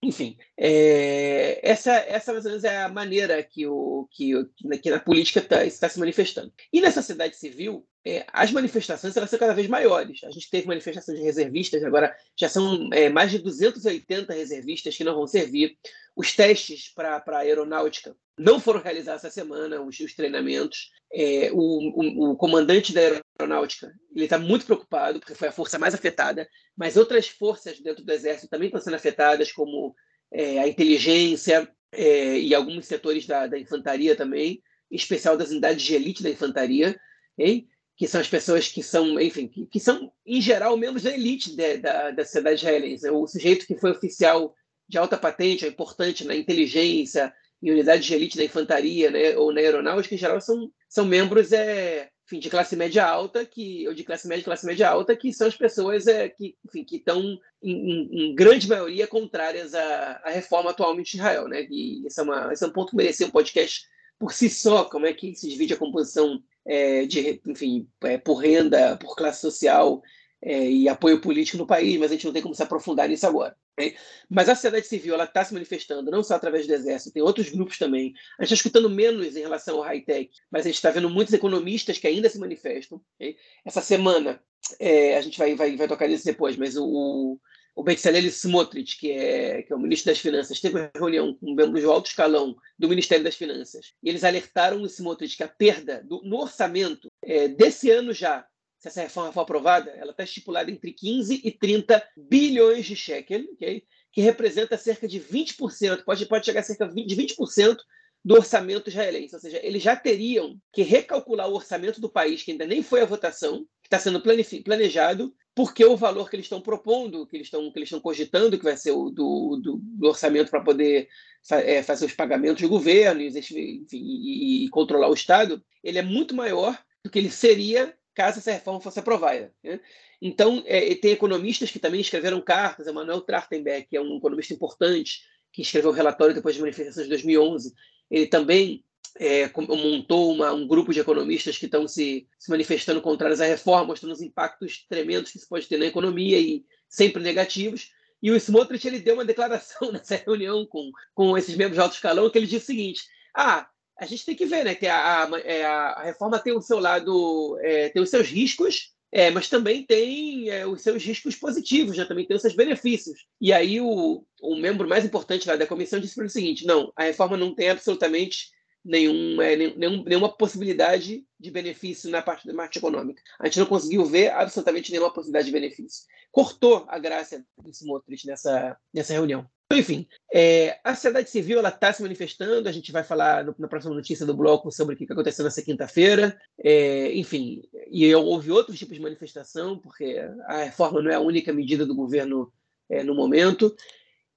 Enfim, é, essa, essa mais ou menos é a maneira que, o, que, que na política tá, está se manifestando. E na sociedade civil, é, as manifestações elas são cada vez maiores. A gente teve manifestação de reservistas, agora já são é, mais de 280 reservistas que não vão servir. Os testes para a aeronáutica não foram realizados essa semana, os, os treinamentos. É, o, o, o, comandante da aeronáutica ele está muito preocupado, porque foi a força mais afetada, mas outras forças dentro do Exército também estão sendo afetadas, como é, a inteligência é, e alguns setores da, da, infantaria também, em especial das unidades de elite da infantaria, hein? Que são as pessoas que são, enfim, que, que são, em geral, membros da elite de, da, da sociedade israelense. O sujeito que foi oficial de alta patente, é importante na inteligência, em unidades de elite da infantaria, né, ou na aeronáutica, em geral, são, são membros é, enfim, de classe média alta, que, ou de classe média classe média alta, que são as pessoas é, que estão, em, em, grande maioria, contrárias à, à reforma atualmente de Israel. Né? E esse é, uma, esse é um ponto que merecia um podcast por si só, como é que se divide a composição é, de, enfim, é, por renda, por classe social, é, e apoio político no país, mas a gente não tem como se aprofundar nisso agora. Né? Mas a sociedade civil ela está se manifestando, não só através do Exército, tem outros grupos também. A gente está escutando menos em relação ao high-tech, mas a gente está vendo muitos economistas que ainda se manifestam. Né? Essa semana, é, a gente vai, vai, vai tocar nisso depois, mas o, o Bezalel Smotrich, que é, que é o ministro das Finanças, teve uma reunião com membros de alto escalão do Ministério das Finanças. E eles alertaram o Smotrich que a perda do, no orçamento é, desse ano já se essa reforma for aprovada, ela está estipulada entre 15 e 30 bilhões de shekel, okay? que representa cerca de 20%, pode, pode chegar a cerca de 20% do orçamento israelense. Ou seja, eles já teriam que recalcular o orçamento do país, que ainda nem foi a votação, que está sendo planejado, porque o valor que eles estão propondo, que eles estão, que eles estão cogitando, que vai ser o do, do, do orçamento para poder é, fazer os pagamentos do governo enfim, e, e controlar o Estado, ele é muito maior do que ele seria caso essa reforma fosse aprovada. Né? Então, é, tem economistas que também escreveram cartas, Emanuel Trachtenberg, que é um economista importante, que escreveu o relatório depois das manifestações de 2011, ele também é, montou uma, um grupo de economistas que estão se, se manifestando contrários à reforma, mostrando os impactos tremendos que isso pode ter na economia e sempre negativos. E o Smotrich ele deu uma declaração nessa reunião com, com esses membros de alto escalão, que ele disse o seguinte: ah, a gente tem que ver, né? Que a, a, é, a reforma tem o seu lado, é, tem os seus riscos, é, mas também tem é, os seus riscos positivos, né? também tem os seus benefícios. E aí o, o membro mais importante lá da comissão disse para o seguinte: não, a reforma não tem absolutamente nenhum, é, nenhum, nenhuma possibilidade de benefício na parte da parte econômica. A gente não conseguiu ver absolutamente nenhuma possibilidade de benefício. Cortou a graça do Smotrich nessa, nessa reunião. Então, enfim, é, a sociedade civil está se manifestando. A gente vai falar no, na próxima notícia do bloco sobre o que aconteceu nessa quinta-feira. É, enfim, e houve outros tipos de manifestação, porque a reforma não é a única medida do governo é, no momento.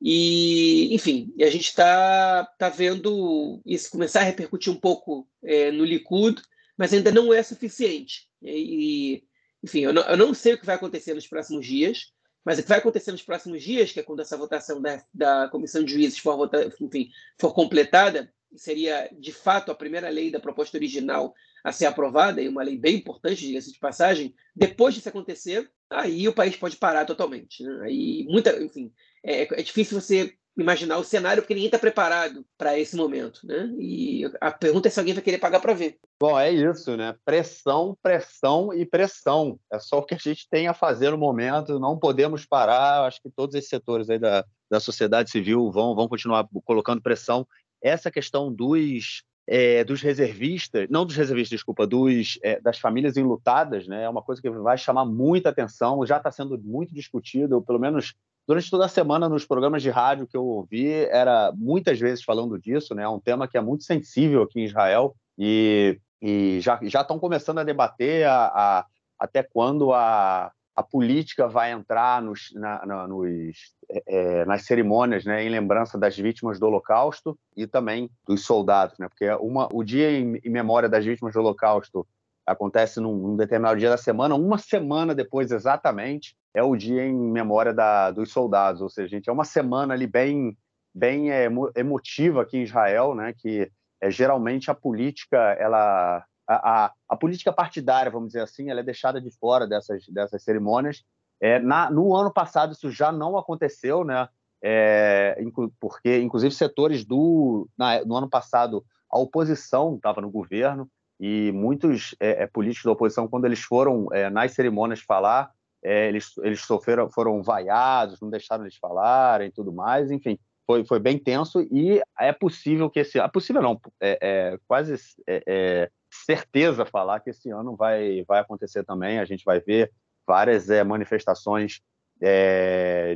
E, enfim, a gente está tá vendo isso começar a repercutir um pouco é, no Likud, mas ainda não é suficiente. E, enfim, eu não, eu não sei o que vai acontecer nos próximos dias. Mas o que vai acontecer nos próximos dias, que é quando essa votação da, da comissão de juízes for, enfim, for completada, seria de fato a primeira lei da proposta original a ser aprovada, e uma lei bem importante, diga-se de passagem, depois disso acontecer, aí o país pode parar totalmente. Né? Aí, muita, enfim, é, é difícil você imaginar o cenário porque ninguém está preparado para esse momento, né? E a pergunta é se alguém vai querer pagar para ver. Bom, é isso, né? Pressão, pressão e pressão. É só o que a gente tem a fazer no momento. Não podemos parar. Acho que todos esses setores aí da, da sociedade civil vão, vão continuar colocando pressão. Essa questão dos é, dos reservistas, não dos reservistas, desculpa, dos, é, das famílias enlutadas, né? É uma coisa que vai chamar muita atenção, já está sendo muito discutido, pelo menos durante toda a semana nos programas de rádio que eu ouvi, era muitas vezes falando disso, né? É um tema que é muito sensível aqui em Israel e, e já estão começando a debater a, a, até quando a, a política vai entrar nos, na, na, nos, é, é, nas cerimônias, né, em lembrança das vítimas do Holocausto e também dos soldados, né? Porque uma, o dia em, em memória das vítimas do Holocausto acontece num, num, determinado dia da semana, uma semana depois exatamente é o dia em memória da, dos soldados, ou seja, gente, é uma semana ali bem, bem é, emotiva aqui em Israel, né? Que é, geralmente a política, ela, a, a, a, política partidária, vamos dizer assim, ela é deixada de fora dessas, dessas cerimônias. É, na, no ano passado isso já não aconteceu, né? É, porque inclusive setores do na, no ano passado a oposição estava no governo e muitos é, é, políticos da oposição, quando eles foram é, nas cerimônias falar, é, eles, eles sofreram, foram vaiados, não deixaram eles falarem e tudo mais, enfim, foi, foi bem tenso e é possível que esse ano, é possível não, é, é quase é, certeza falar que esse ano vai, vai acontecer também, a gente vai ver várias manifestações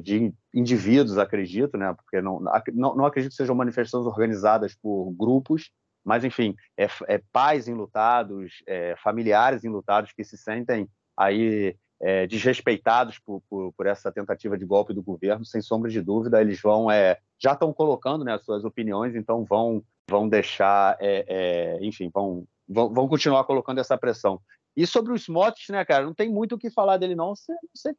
de indivíduos, acredito, né? Porque não, não, não acredito que sejam manifestações organizadas por grupos, mas, enfim, é, é pais enlutados, é, familiares enlutados que se sentem aí é, desrespeitados por, por, por, essa tentativa de golpe do governo, sem sombra de dúvida, eles vão é, já estão colocando né, as suas opiniões, então vão vão deixar, é, é, enfim, vão, vão, vão continuar colocando essa pressão. E sobre o Smotrich, né, cara, não tem muito o que falar dele não, você, você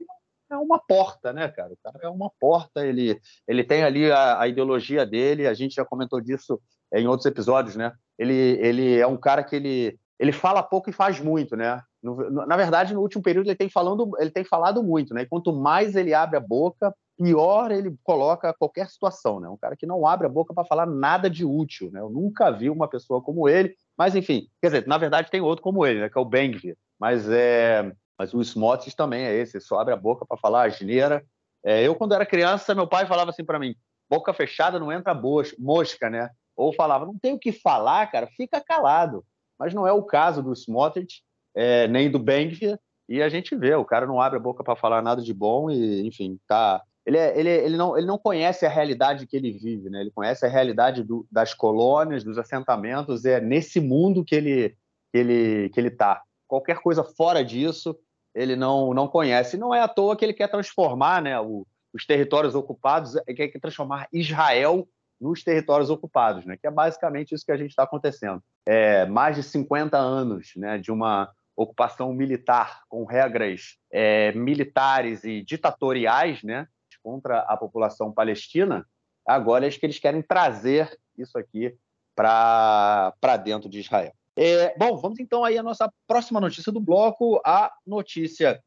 é uma porta, né, cara? O cara é uma porta, ele, ele tem ali a, a ideologia dele, a gente já comentou disso em outros episódios, né? Ele, ele é um cara que ele, ele fala pouco e faz muito, né? No, na verdade, no último período ele tem, falando, ele tem falado muito, né? E quanto mais ele abre a boca, pior ele coloca qualquer situação, né? Um cara que não abre a boca para falar nada de útil, né? Eu nunca vi uma pessoa como ele, mas enfim, quer dizer, na verdade tem outro como ele, né? Que é o Bengvir, mas é, mas o Smotrich também é esse, só abre a boca para falar asneira. É, eu quando era criança, meu pai falava assim para mim: boca fechada não entra mosca, né? Ou falava, não tem o que falar, cara, fica calado. Mas não é o caso do Smotrich, é, nem do Bengvir, e a gente vê, o cara não abre a boca para falar nada de bom e, enfim, tá... Ele, é, ele, ele, não, ele não conhece a realidade que ele vive, né? Ele conhece a realidade do, das colônias, dos assentamentos, é nesse mundo que ele que ele que ele tá. Qualquer coisa fora disso, ele não não conhece. Não é à toa que ele quer transformar, né, o, os territórios ocupados, ele quer transformar Israel nos territórios ocupados, né? que é basicamente isso que a gente está acontecendo. É, mais de 50 anos né, de uma ocupação militar com regras é, militares e ditatoriais né, contra a população palestina, agora é que eles querem trazer isso aqui para dentro de Israel. É, bom, vamos então aí à nossa próxima notícia do bloco, a notícia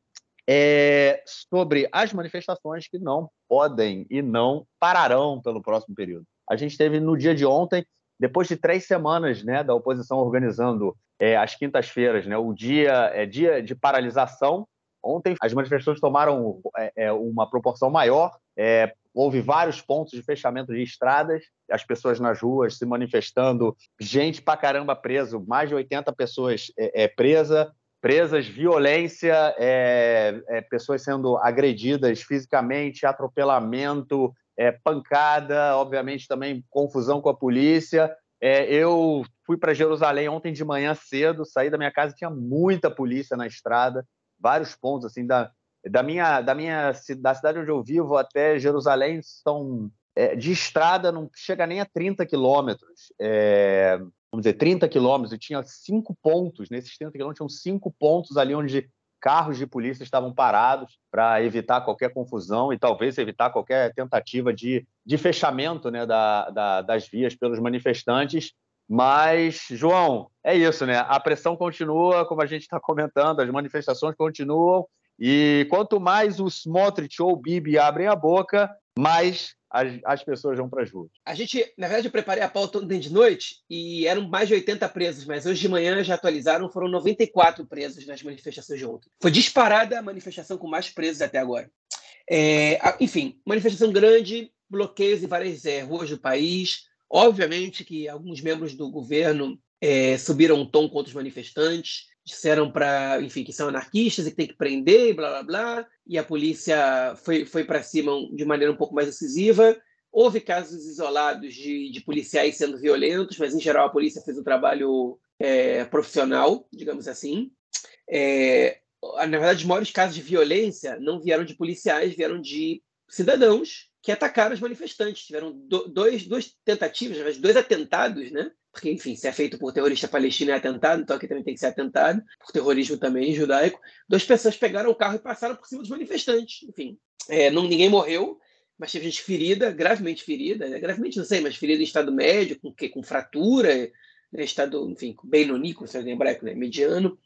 é, sobre as manifestações que não podem e não pararão pelo próximo período. A gente teve no dia de ontem, depois de três semanas né, da oposição organizando é, as quintas-feiras, né, o dia é dia de paralisação. Ontem as manifestações tomaram é, é uma proporção maior. É, houve vários pontos de fechamento de estradas, as pessoas nas ruas se manifestando, gente pra caramba preso, mais de 80 pessoas é, é presa, presas, violência, pessoas sendo agredidas fisicamente, atropelamento, é, pancada, obviamente também confusão com a polícia. É, eu fui para Jerusalém ontem de manhã cedo, saí da minha casa tinha muita polícia na estrada, vários pontos assim da, da minha da minha da cidade onde eu vivo até Jerusalém são é, de estrada não chega nem a 30 quilômetros. É, vamos dizer, 30 quilômetros, e tinha cinco pontos, nesses 30 quilômetros tinham cinco pontos ali onde carros de polícia estavam parados para evitar qualquer confusão e talvez evitar qualquer tentativa de, de fechamento né, da, da, das vias pelos manifestantes. Mas, João, é isso, né? A pressão continua, como a gente está comentando, as manifestações continuam. E quanto mais o Smotrich ou o Bibi abrem a boca, mais as, as pessoas vão para as ruas. A gente, na verdade, eu preparei a pauta ontem de noite e eram mais de 80 presos, mas hoje de manhã já atualizaram, foram 94 presos nas manifestações de ontem. Foi disparada a manifestação com mais presos até agora. É, enfim, manifestação grande, bloqueios em várias é, ruas do país. Obviamente que alguns membros do governo é, subiram um tom contra os manifestantes disseram para, enfim, que são anarquistas e que tem que prender, blá blá blá, e a polícia foi, foi para cima de maneira um pouco mais decisiva. Houve casos isolados de, de policiais sendo violentos, mas em geral a polícia fez um trabalho é, profissional, digamos assim. É, na verdade, os maiores casos de violência não vieram de policiais, vieram de cidadãos que atacaram os manifestantes. Tiveram do, dois, duas tentativas, dois atentados, né? Porque, enfim, se é feito por terrorista palestino é atentado, então aqui também tem que ser atentado, por terrorismo também judaico. Duas pessoas pegaram o carro e passaram por cima dos manifestantes. Enfim, é, não, ninguém morreu, mas teve gente ferida, gravemente ferida, né? gravemente não sei, mas ferida em estado médio, com, com fratura, né? estado, enfim, bem nonico, se em hebraico, né? mediano.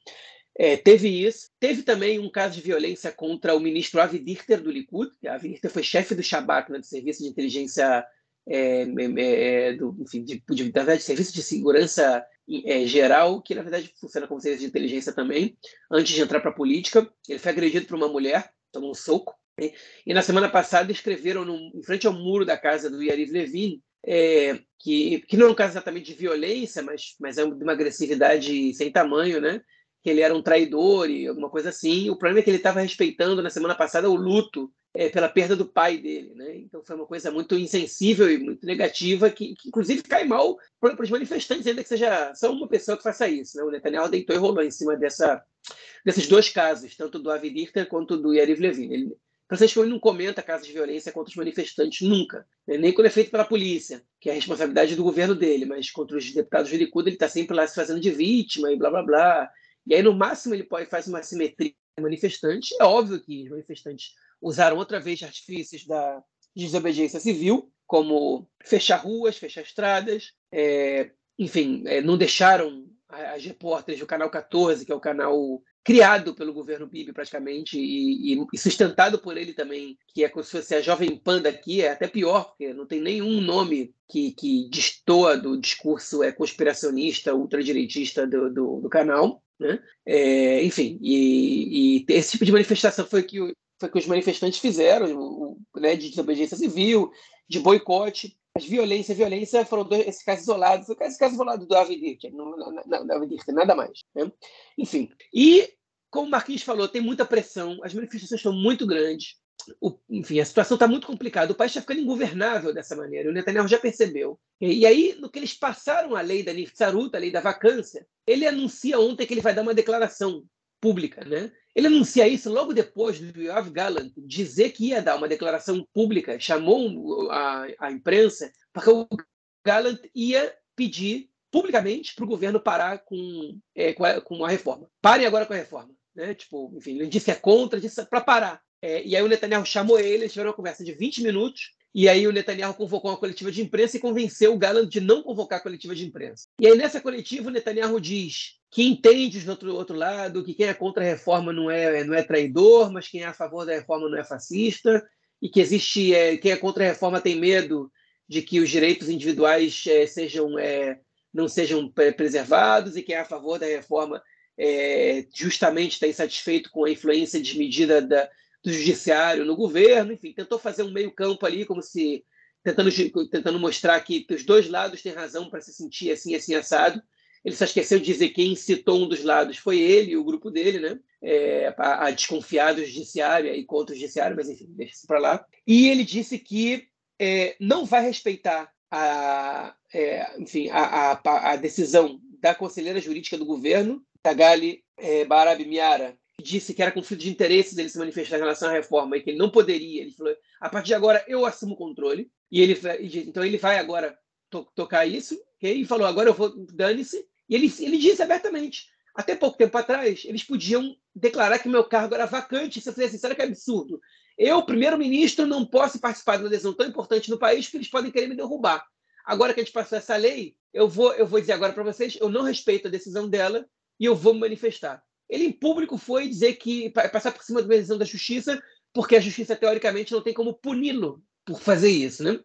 É, teve isso. Teve também um caso de violência contra o ministro Avi Dichter do Likud. Avi Dichter foi chefe do Shabak, né, do Serviço de Inteligência é, é, é, do, enfim, de, de, serviço de segurança é, geral, que na verdade funciona como serviço de inteligência também, antes de entrar para a política. Ele foi agredido por uma mulher, tomou um soco. Né? E na semana passada escreveram no, em frente ao muro da casa do Yariv Levin, é, que, que não é um caso exatamente de violência, mas, mas é de uma agressividade sem tamanho, né? que ele era um traidor e alguma coisa assim. O problema é que ele estava respeitando na semana passada o luto é, pela perda do pai dele, né? Então foi uma coisa muito insensível e muito negativa que, que inclusive cai mal para os manifestantes, ainda que seja só uma pessoa que faça isso, né? O Netanyahu deitou e rolou em cima dessa, desses dois casos, tanto do Avi Dichter quanto do Yariv Levin. Ele, Francisco ele não comenta casos de violência contra os manifestantes nunca, né? nem quando é feito pela polícia, que é a responsabilidade do governo dele, mas contra os deputados do Likud ele está sempre lá se fazendo de vítima e blá blá blá. E aí, no máximo, ele pode fazer uma simetria manifestante. É óbvio que os manifestantes usaram outra vez artifícios da desobediência civil, como fechar ruas, fechar estradas, é, enfim, é, não deixaram as repórteres do canal 14, que é o canal criado pelo governo Bibi praticamente e, e, sustentado por ele também, que é como se fosse a Jovem Pan daqui, é até pior, porque não tem nenhum nome que, que destoa do discurso é, conspiracionista, ultradireitista do, do, do canal. Né? É, enfim, e, e, esse tipo de manifestação foi que, foi que os manifestantes fizeram, o, né, de desobediência civil, de boicote. As violência, violência foram dois, esses casos isolados, esse caso isolado do não, não, não, não, nada mais. Né? Enfim, e como o Marquinhos falou, tem muita pressão, as manifestações estão muito grandes, o, enfim, a situação está muito complicada. O país está ficando ingovernável dessa maneira. O Netanyahu já percebeu. E, e aí, no que eles passaram a lei da Niftzarut, a lei da vacância, ele anuncia ontem que ele vai dar uma declaração pública. Né? Ele anuncia isso logo depois do Yoav Gallant dizer que ia dar uma declaração pública, chamou a, a imprensa, porque o Gallant ia pedir publicamente para o governo parar com, é, com, a, com a reforma. Parem agora com a reforma. Né? Tipo, enfim, ele disse que é contra, disse para parar. É, e aí o Netanyahu chamou ele, eles tiveram uma conversa de 20 minutos, e aí o Netanyahu convocou uma coletiva de imprensa e convenceu o Gallant de não convocar a coletiva de imprensa. E aí nessa coletiva o Netanyahu diz que entende do outro, outro lado, que quem é contra a reforma não é, não é traidor, mas quem é a favor da reforma não é fascista, e que existe é, quem é contra a reforma tem medo de que os direitos individuais é, sejam é, não sejam preservados, e quem é a favor da reforma é, justamente está insatisfeito com a influência desmedida da, do judiciário no governo, enfim, tentou fazer um meio campo ali, como se tentando, tentando mostrar que os dois lados têm razão para se sentir assim, assim, assado. Ele só esqueceu de dizer quem incitou um dos lados foi ele e o grupo dele, né? É, a, a, desconfiar do judiciário e contra o judiciário, mas enfim, deixa isso para lá. E ele disse que é, não vai respeitar a, é, enfim, a, a, a, decisão da conselheira jurídica do governo, Tagali é, Barab Miara, disse que era conflito de interesse dele se manifestar em relação à reforma e que ele não poderia. Ele falou: a partir de agora eu assumo o controle. E ele então ele vai agora to tocar isso. Okay? E falou: agora eu vou, dane-se. E ele, ele disse abertamente: até pouco tempo atrás, eles podiam declarar que meu cargo era vacante. Se eu fizesse isso, era que absurdo. Eu, primeiro-ministro, não posso participar de uma decisão tão importante no país porque eles podem querer me derrubar. Agora que a gente passou essa lei, eu vou, eu vou dizer agora para vocês: eu não respeito a decisão dela e eu vou me manifestar. Ele, em público, foi dizer que passar por cima da decisão da justiça, porque a justiça, teoricamente, não tem como puni-lo por fazer isso, né?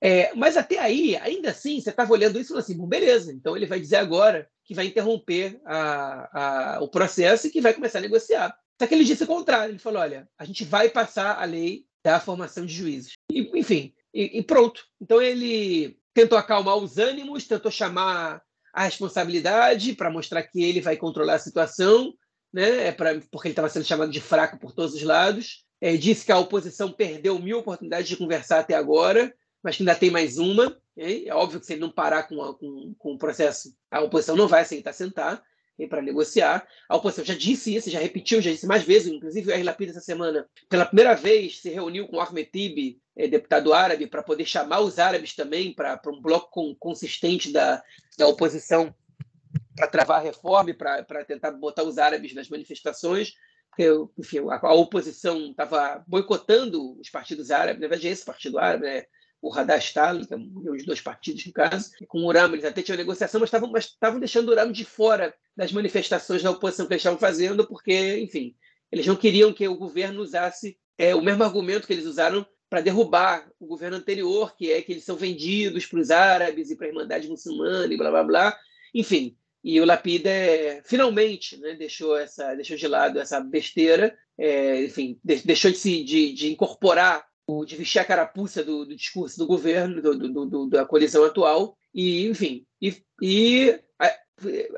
É, mas até aí, ainda assim, você estava olhando isso e falou assim: bom, beleza, então ele vai dizer agora que vai interromper a, a, o processo e que vai começar a negociar. Só que ele disse o contrário: ele falou, olha, a gente vai passar a lei da formação de juízes. E, enfim, e, e pronto. Então ele tentou acalmar os ânimos, tentou chamar a responsabilidade para mostrar que ele vai controlar a situação, né? É pra, porque ele estava sendo chamado de fraco por todos os lados. É, disse que a oposição perdeu mil oportunidades de conversar até agora, mas que ainda tem mais uma. É óbvio que se ele não parar com, a, com, com o processo, a oposição não vai aceitar sentar para negociar. A oposição já disse isso, já repetiu, já disse mais vezes, inclusive o R. Lapid essa semana, pela primeira vez se reuniu com o Ahmed Tibi é, deputado árabe para poder chamar os árabes também para um bloco consistente da, da oposição para travar a reforma para tentar botar os árabes nas manifestações. Porque, enfim, a, a oposição estava boicotando os partidos árabes, na verdade, esse partido árabe, né? o Radastal, que é um dos dois partidos, no caso, com o Urama, eles até tinham negociação, mas estavam, mas deixando o Urama de fora das manifestações da oposição que eles estavam fazendo, porque, enfim, eles não queriam que o governo usasse é, o mesmo argumento que eles usaram para derrubar o governo anterior, que é que eles são vendidos para os árabes e para a Irmandade Muçulmana e blá blá blá. Enfim, e o Lapida é, finalmente né, deixou, essa, deixou de lado essa besteira, é, enfim, de, deixou de, se, de, de incorporar, o, de vestir a carapuça do, do discurso do governo, do, do, do, da coalizão atual, e, enfim, e, e a,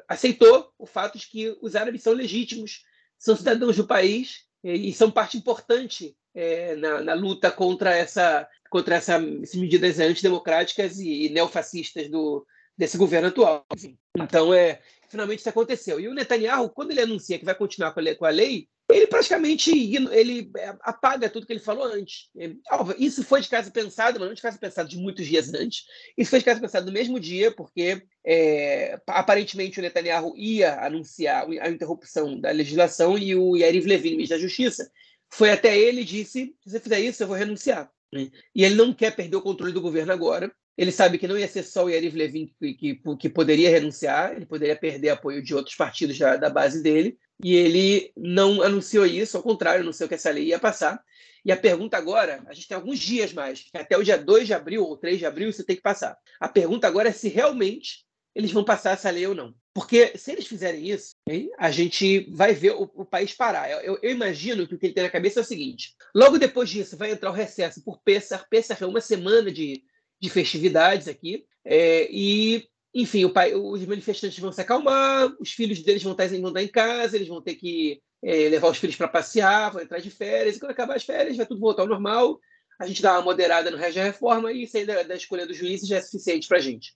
aceitou o fato de que os árabes são legítimos, são cidadãos do país e, e são parte importante é, na, na, luta contra essa contra essa, essas medidas antidemocráticas e, e neofascistas do, desse governo atual. Então, é, finalmente isso aconteceu. E o Netanyahu, quando ele anuncia que vai continuar com a lei, com a lei ele praticamente ele é, apaga tudo que ele falou antes. É, isso foi de casa pensado, mas não de casa pensado de muitos dias antes. Isso foi de casa pensado no mesmo dia, porque é, aparentemente o Netanyahu ia anunciar a interrupção da legislação e o Yariv Levin, ministro da Justiça, foi até ele e disse: se você fizer isso, eu vou renunciar. E ele não quer perder o controle do governo agora. Ele sabe que não ia ser só o Yariv Levin que, que, que poderia renunciar, ele poderia perder apoio de outros partidos da, da base dele. E ele não anunciou isso, ao contrário, anunciou que essa lei ia passar. E a pergunta agora, a gente tem alguns dias mais, até o dia 2 de abril ou 3 de abril você tem que passar. A pergunta agora é se realmente eles vão passar essa lei ou não. Porque se eles fizerem isso, hein, a gente vai ver o, o país parar. Eu, eu, imagino que o que ele tem na cabeça é o seguinte: logo depois disso vai entrar o recesso por Pessar. Pessar é uma semana de, de festividades aqui. É, e, enfim, pai, os manifestantes vão se acalmar, os filhos deles vão estar, vão estar em casa, eles vão ter que é, levar os filhos para passear, vão entrar de férias. E quando acabar as férias, vai tudo voltar ao normal. A gente dá uma moderada no da reforma e isso aí da, da escolha dos juízes já é suficiente para a gente.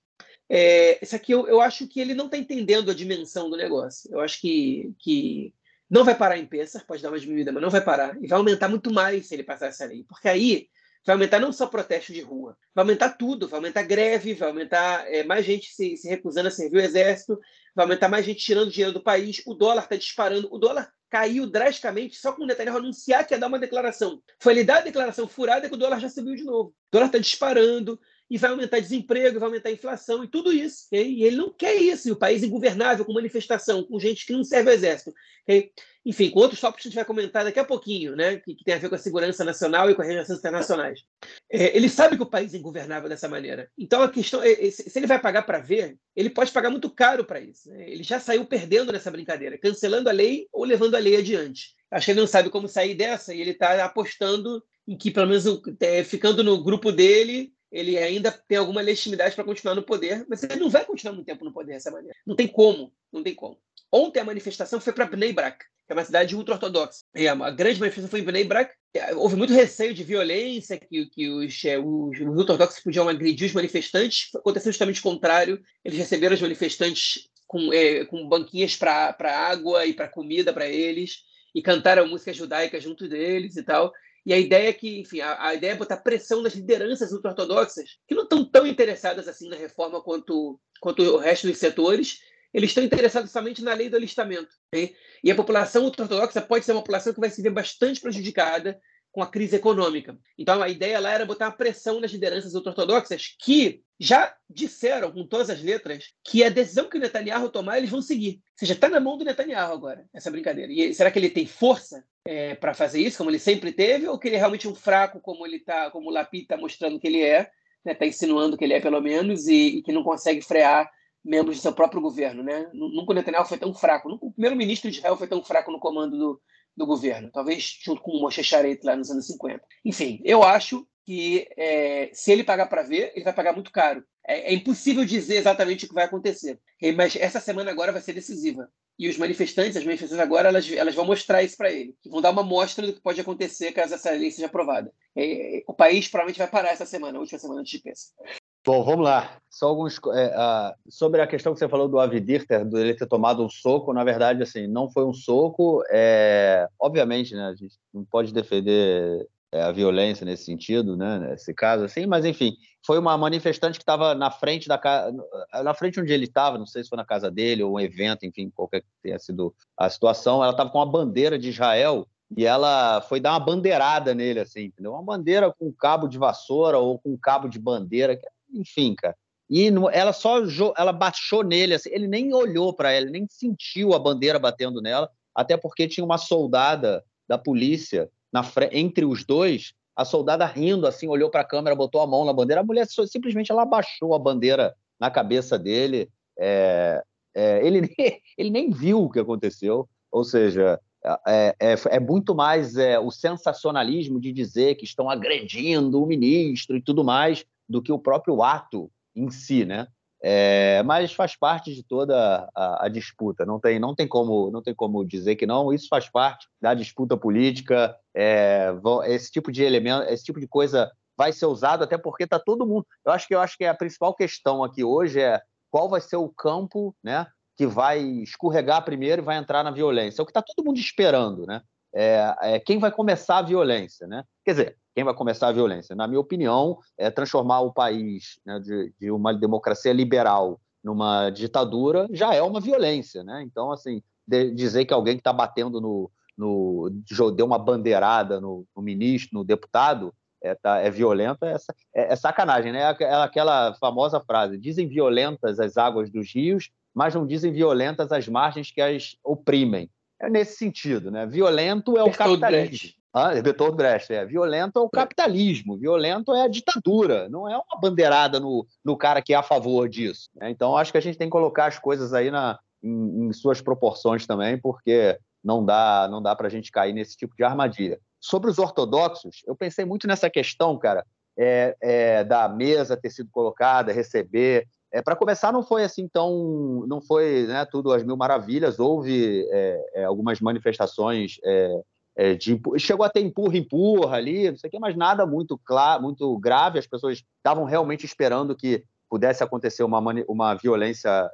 É, esse aqui eu, eu acho que ele não está entendendo a dimensão do negócio. Eu acho que, que não vai parar em Pessar, pode dar uma diminuída, mas não vai parar. E vai aumentar muito mais se ele passar essa lei. Porque aí vai aumentar não só protesto de rua, vai aumentar tudo, vai aumentar greve, vai aumentar é, mais gente se, se, recusando a servir o exército, vai aumentar mais gente tirando dinheiro do país, o dólar está disparando, o dólar caiu drasticamente só com o Netanyahu anunciar que ia dar uma declaração. Foi ele dar a declaração furada que o dólar já subiu de novo. O dólar está disparando, e vai aumentar desemprego, vai aumentar inflação e tudo isso. Okay? E ele não quer isso. E o país ingovernável, com manifestação, com gente que não serve ao exército. Okay? Enfim, com outros tópicos que a gente vai comentar daqui a pouquinho, né? que, que tem a ver com a segurança nacional e com as relações internacionais. É, ele sabe que o país é ingovernável dessa maneira. Então, a questão é, é se ele vai pagar para ver, ele pode pagar muito caro para isso. Né? Ele já saiu perdendo nessa brincadeira, cancelando a lei ou levando a lei adiante. Acho que ele não sabe como sair dessa e ele está apostando em que, pelo menos, é, ficando no grupo dele, ele ainda tem alguma legitimidade para continuar no poder, mas ele não vai continuar muito tempo no poder dessa maneira. Não tem como, não tem como. Ontem a manifestação foi para Bnei Brak, que é uma cidade ultra-ortodoxa. A grande manifestação foi em Bnei Brak. Houve muito receio de violência, que, que os, é, os, os ortodoxos podiam agredir os manifestantes. Aconteceu justamente o contrário. Eles receberam os manifestantes com, é, com banquinhas para água e para comida para eles, e cantaram música judaica junto deles e tal. E a ideia é que, enfim, a, a ideia é botar pressão nas lideranças ultra-ortodoxas, que não estão tão interessadas assim na reforma quanto, quanto o resto dos setores, eles estão interessados somente na lei do alistamento. E a população ultra-ortodoxa pode ser uma população que vai se ver bastante prejudicada com a crise econômica. Então, a ideia lá era botar uma pressão nas lideranças ultra-ortodoxas que já disseram com todas as letras que a decisão que o Netanyahu tomar, eles vão seguir. Ou seja, está na mão do Netanyahu agora, essa brincadeira. E será que ele tem força é, para fazer isso, como ele sempre teve, ou que ele é realmente um fraco, como ele tá, como o Lapid está mostrando que ele é, está né, tá insinuando que ele é, pelo menos, e, e, que não consegue frear membros do seu próprio governo. Né? Nunca o Netanyahu foi tão fraco, nunca o primeiro-ministro de Israel foi tão fraco no comando do, do governo, talvez junto com o Moshe lá nos anos 50. Enfim, eu acho que é, se ele pagar para ver, ele vai pagar muito caro. É, é, impossível dizer exatamente o que vai acontecer, mas essa semana agora vai ser decisiva. E os manifestantes, as manifestações agora, elas, elas vão mostrar isso para ele, vão dar uma mostra do que pode acontecer caso essa lei seja aprovada. É, o país provavelmente vai parar essa semana, a última semana de peça. Bom, vamos lá. Só alguns é, sobre a questão que você falou do Avidirter, do ele ter tomado um soco. Na verdade, assim, não foi um soco. É, obviamente, né? A gente não pode defender é, a violência nesse sentido, né, nesse caso assim, mas enfim, foi uma manifestante que estava na frente da casa, na frente onde ele estava, não sei se foi na casa dele ou um evento, enfim, qualquer que tenha sido a situação, ela estava com uma bandeira de Israel e ela foi dar uma bandeirada nele, assim, entendeu? Uma bandeira com cabo de vassoura ou com cabo de bandeira, enfim, cara. E ela só ela baixou nele, assim, ele nem olhou para ela, nem sentiu a bandeira batendo nela, até porque tinha uma soldada da polícia na entre os dois, a soldada rindo, assim, olhou para a câmera, botou a mão na bandeira, a mulher simplesmente ela baixou a bandeira na cabeça dele, é, é, ele, nem, ele nem viu o que aconteceu, ou seja, é, é, é, muito mais é, o sensacionalismo de dizer que estão agredindo o ministro e tudo mais do que o próprio ato em si, né? É, mas faz parte de toda a, a, disputa. Não tem, não tem como, não tem como dizer que não. Isso faz parte da disputa política. É, esse tipo de elemento, esse tipo de coisa vai ser usado até porque está todo mundo. Eu acho que eu acho que a principal questão aqui hoje é qual vai ser o campo, né? que vai escorregar primeiro e vai entrar na violência. É o que está todo mundo esperando, né? É, é, quem vai começar a violência, né? Quer dizer, quem vai começar a violência? Na minha opinião, é transformar o país né, de, de, uma democracia liberal numa ditadura já é uma violência, né? Então, assim, de, dizer que alguém que está batendo no, no deu uma bandeirada no, no ministro, no deputado, é, tá, é violenta, é, é, é, sacanagem, né? É aquela famosa frase: dizem violentas as águas dos rios, mas não dizem violentas as margens que as oprimem. É nesse sentido, né? Violento é o Bertold capitalismo. Brecht. Ah, Bertold Brecht, é. Violento é o capitalismo, violento é a ditadura, não é uma bandeirada no, no cara que é a favor disso. Né? Então, acho que a gente tem que colocar as coisas aí na, em, em suas proporções também, porque não dá, não dá para a gente cair nesse tipo de armadilha. Sobre os ortodoxos, eu pensei muito nessa questão, cara, é, é, da mesa ter sido colocada, receber. É, para começar, não foi assim tão. Não foi né, tudo às mil maravilhas. Houve é, é algumas manifestações é, é, de. Chegou a ter empurra-empurra ali, não sei o quê, mas nada muito claro, muito grave. As pessoas estavam realmente esperando que pudesse acontecer uma, uma violência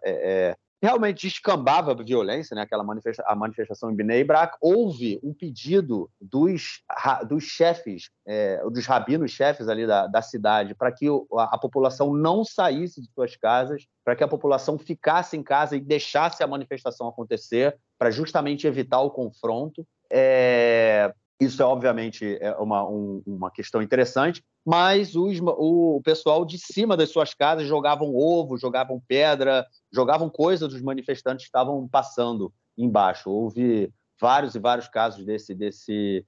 realmente descambava a violência, né? Aquela manifesta a manifestação em Bnei Brak, houve um pedido dos, dos chefes, é, dos rabinos chefes ali da, da cidade, para que a, a, população não saísse de suas casas, para que a população ficasse em casa e deixasse a manifestação acontecer, para justamente evitar o confronto. É, isso é, obviamente, é uma, um, uma questão interessante, mas os, o, pessoal de cima das suas casas jogavam ovo, jogavam pedra, jogavam coisas dos manifestantes que estavam passando embaixo. Houve vários e vários casos desse, desse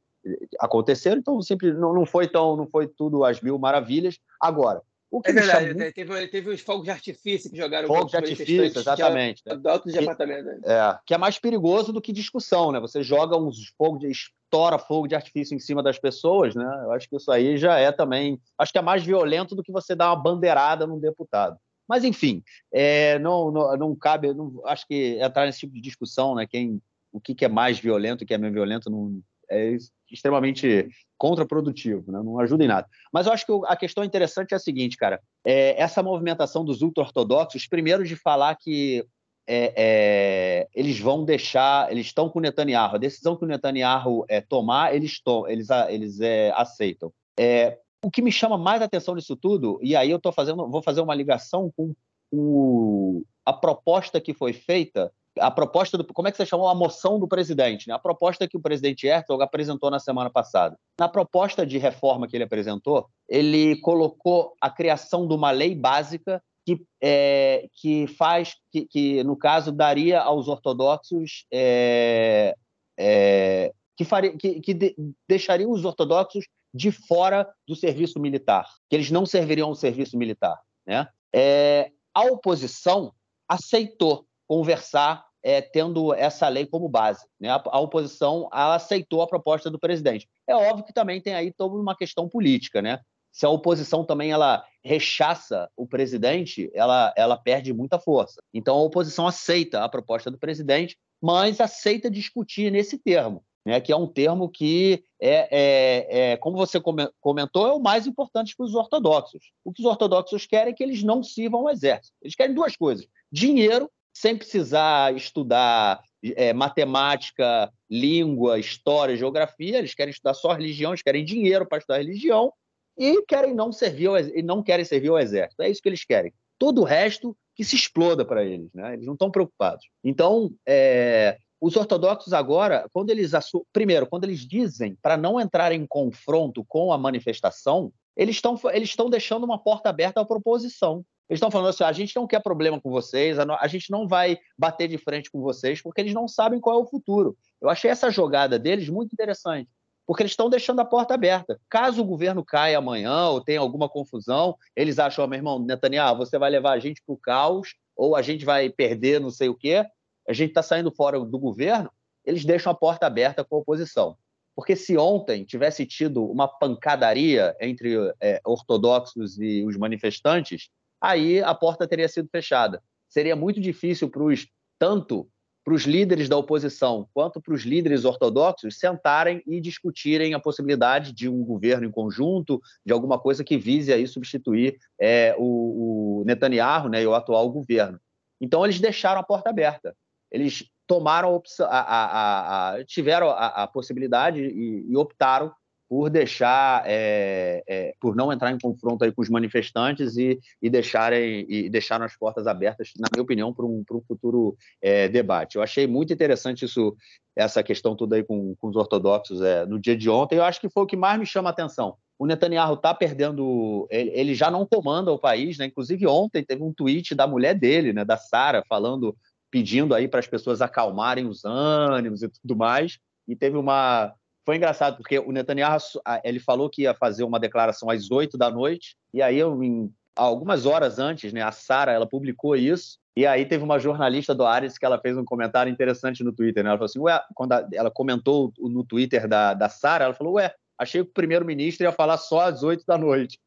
aconteceram, então sempre não, não foi tão, não foi tudo às mil maravilhas. Agora, o que é verdade, chamou... teve, teve uns fogos de artifício que jogaram fogos de artifício, exatamente. De, alto de apartamento. Né? É, que é mais perigoso do que discussão, né? Você joga uns fogos de estoura fogo de artifício em cima das pessoas, né? Eu acho que isso aí já é também, acho que é mais violento do que você dar uma bandeirada num deputado. Mas enfim, é, não, não, não cabe, não, acho que entrar nesse tipo de discussão, né? Quem, o que, que é mais violento, o que é menos violento, não, é extremamente contraprodutivo, né? não ajuda em nada. Mas eu acho que a questão interessante é a seguinte, cara, é essa movimentação dos ultra-ortodoxos, primeiro de falar que é, é, eles vão deixar, eles estão com o Netanyahu, a decisão que o Netanyahu é, tomar, eles, to, eles, eles é, aceitam. É, o que me chama mais atenção nisso tudo, e aí eu tô fazendo, vou fazer uma ligação com o, a proposta que foi feita a proposta do. Como é que você chamou? A moção do presidente, né? A proposta que o presidente Herzog apresentou na semana passada. Na proposta de reforma que ele apresentou, ele colocou a criação de uma lei básica que, é, que faz, que, que, no caso, daria aos ortodoxos. É, é, que, faria, que, que de, deixaria os ortodoxos de fora do serviço militar, que eles não serviriam ao serviço militar. Né? É, a oposição aceitou conversar é, tendo essa lei como base. Né? A, a, oposição aceitou a proposta do presidente. É óbvio que também tem aí toda uma questão política. Né? Se a oposição também ela rechaça o presidente, ela, ela perde muita força. Então a oposição aceita a proposta do presidente, mas aceita discutir nesse termo. Né, que é um termo que, é, é, é, como você comentou, é o mais importante para os ortodoxos. O que os ortodoxos querem é que eles não sirvam ao exército. Eles querem duas coisas: dinheiro sem precisar estudar é, matemática, língua, história, geografia, eles querem estudar só religião, eles querem dinheiro para estudar religião e querem não servir ao, e não querem servir ao exército. É isso que eles querem. Todo o resto que se exploda para eles, né? Eles não estão preocupados. Então, é, os ortodoxos agora, quando eles primeiro, quando eles dizem para não entrar em confronto com a manifestação, eles estão eles estão deixando uma porta aberta à proposição. Eles estão falando assim: a gente não quer problema com vocês, a, gente não vai bater de frente com vocês, porque eles não sabem qual é o futuro. Eu achei essa jogada deles muito interessante, porque eles estão deixando a porta aberta. Caso o governo caia amanhã ou tenha alguma confusão, eles acham, meu irmão, Netanyahu, você vai levar a gente para o caos, ou a gente vai perder não sei o quê, a gente está saindo fora do governo, eles deixam a porta aberta com a oposição. Porque se ontem tivesse tido uma pancadaria entre é, ortodoxos e os manifestantes, aí a porta teria sido fechada. Seria muito difícil para os tanto para os líderes da oposição quanto para os líderes ortodoxos sentarem e discutirem a possibilidade de um governo em conjunto, de alguma coisa que vise aí substituir é, o, o Netanyahu né, e o atual governo. Então eles deixaram a porta aberta. Eles tomaram a opção, a, a, a, tiveram a, possibilidade e, e, optaram por deixar, é, é, por não entrar em confronto aí com os manifestantes e, e deixarem e deixaram as portas abertas, na minha opinião, para um, um futuro é, debate. Eu achei muito interessante isso, essa questão toda aí com, com os ortodoxos é, no dia de ontem. Eu acho que foi o que mais me chama a atenção. O Netanyahu está perdendo, ele, ele, já não comanda o país, né? Inclusive ontem teve um tweet da mulher dele, né, da Sara, falando pedindo aí para as pessoas acalmarem os ânimos e tudo mais. E teve uma. Foi engraçado, porque o Netanyahu ele falou que ia fazer uma declaração às 8 da noite, e aí, em, algumas horas antes, né, a Sara ela publicou isso, e aí teve uma jornalista do Ares que ela fez um comentário interessante no Twitter. Né? Ela falou assim: Ué, quando ela comentou no Twitter da, da Sara, ela falou: Ué, achei que o primeiro-ministro ia falar só às 8 da noite,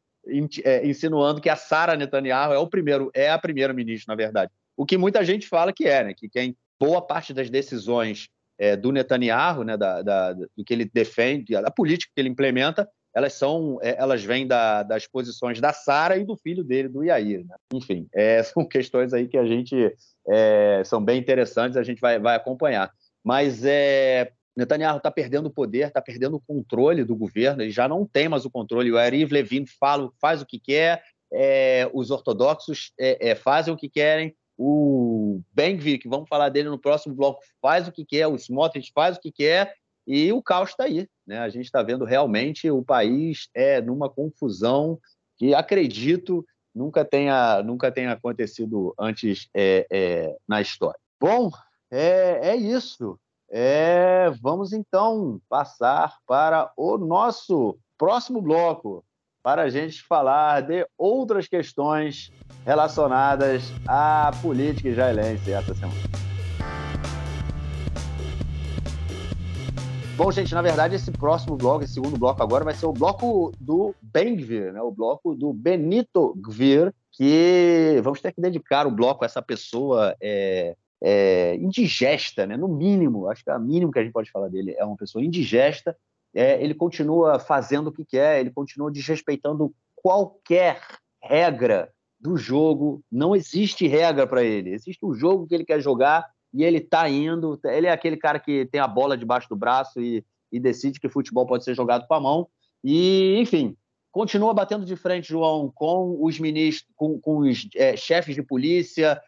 é, insinuando que a Sara Netanyahu é o primeiro, é a primeira-ministra, na verdade. O que muita gente fala que é, né? Que quem boa parte das decisões é, do Netanyahu, né, da, da, do que ele defende, da política que ele implementa, elas são, é, elas vêm da, das posições da Sara e do filho dele, do Yair. Né? Enfim, é, são questões aí que a gente é, são bem interessantes, a gente vai, vai acompanhar. Mas é, Netanyahu está perdendo o poder, está perdendo o controle do governo, ele já não tem mais o controle. O Yariv Levin fala, faz o que quer, é, os ortodoxos é, é, fazem o que querem, o Que vamos falar dele no próximo bloco, faz o que quer, o Smotrich faz o que quer, e o caos está aí. Né? A gente está vendo realmente o país é numa confusão que acredito nunca tenha, nunca tenha acontecido antes é, é, na história. Bom, é, é isso. É, vamos então passar para o nosso próximo bloco, para a gente falar de outras questões relacionadas à política israelense essa semana. Bom, gente, na verdade, esse próximo bloco, esse segundo bloco agora, vai ser o bloco do Ben-Gvir, né? o bloco do Benito Gvir, que vamos ter que dedicar o bloco a essa pessoa é, é, indigesta, né? no mínimo, acho que é o mínimo que a gente pode falar dele, é uma pessoa indigesta, é, ele continua fazendo o que quer, ele continua desrespeitando qualquer regra do jogo, não existe regra para ele. Existe o jogo que ele quer jogar e ele está indo. Ele é aquele cara que tem a bola debaixo do braço e, e decide que futebol pode ser jogado com a mão. E, enfim, continua batendo de frente, João, com os ministros, com, com os é, chefes de polícia,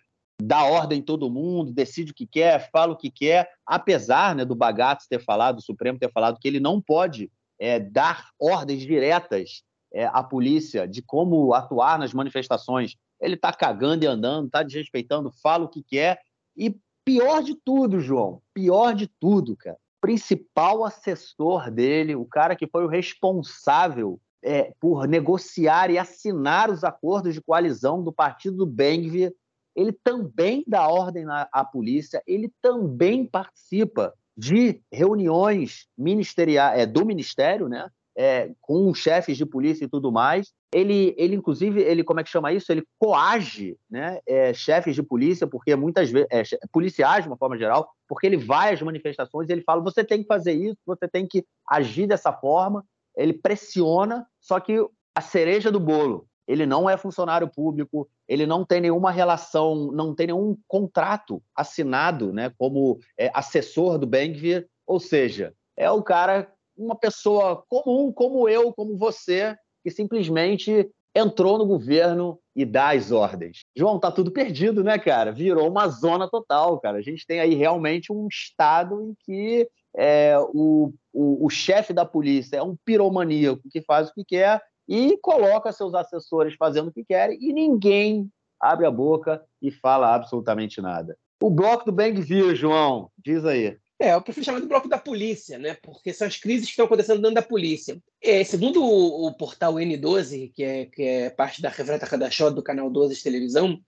dá ordem em todo mundo, decide o que quer, fala o que quer, apesar né, do Bagato ter falado, do Supremo ter falado que ele não pode é, dar ordens diretas é, a polícia de como atuar nas manifestações. Ele está cagando e andando, está desrespeitando, fala o que quer. E pior de tudo, João, pior de tudo, cara, principal assessor dele, o cara que foi o responsável é, por negociar e assinar os acordos de coalizão do partido do Bengvir, ele também dá ordem à polícia, ele também participa de reuniões ministeriais é, do ministério, né? é, com chefes de polícia e tudo mais. Ele, ele inclusive, ele como é que chama isso? Ele coage né, é, chefes de polícia, porque muitas vezes, é, policiais de uma forma geral, porque ele vai às manifestações e ele fala: você tem que fazer isso, você tem que agir dessa forma. Ele pressiona, só que a cereja do bolo ele não é funcionário público, ele não tem nenhuma relação, não tem nenhum contrato assinado né, como é, assessor do Bengvir, ou seja, é o cara, uma pessoa comum, como eu, como você, que simplesmente entrou no governo e dá as ordens. João, tá tudo perdido, né, cara? Virou uma zona total, cara. A gente tem aí realmente um estado em que é, o, o, o chefe da polícia é um piromaníaco que faz o que quer e coloca seus assessores fazendo o que querem e ninguém abre a boca e fala absolutamente nada. O bloco do Bang Vir, João, diz aí. É, eu prefiro chamar de bloco da polícia, né? Porque são as crises que estão acontecendo dentro da polícia. É, segundo o, o, portal N12, que é, que é parte da Revreta Kadashot do canal 12 de televisão,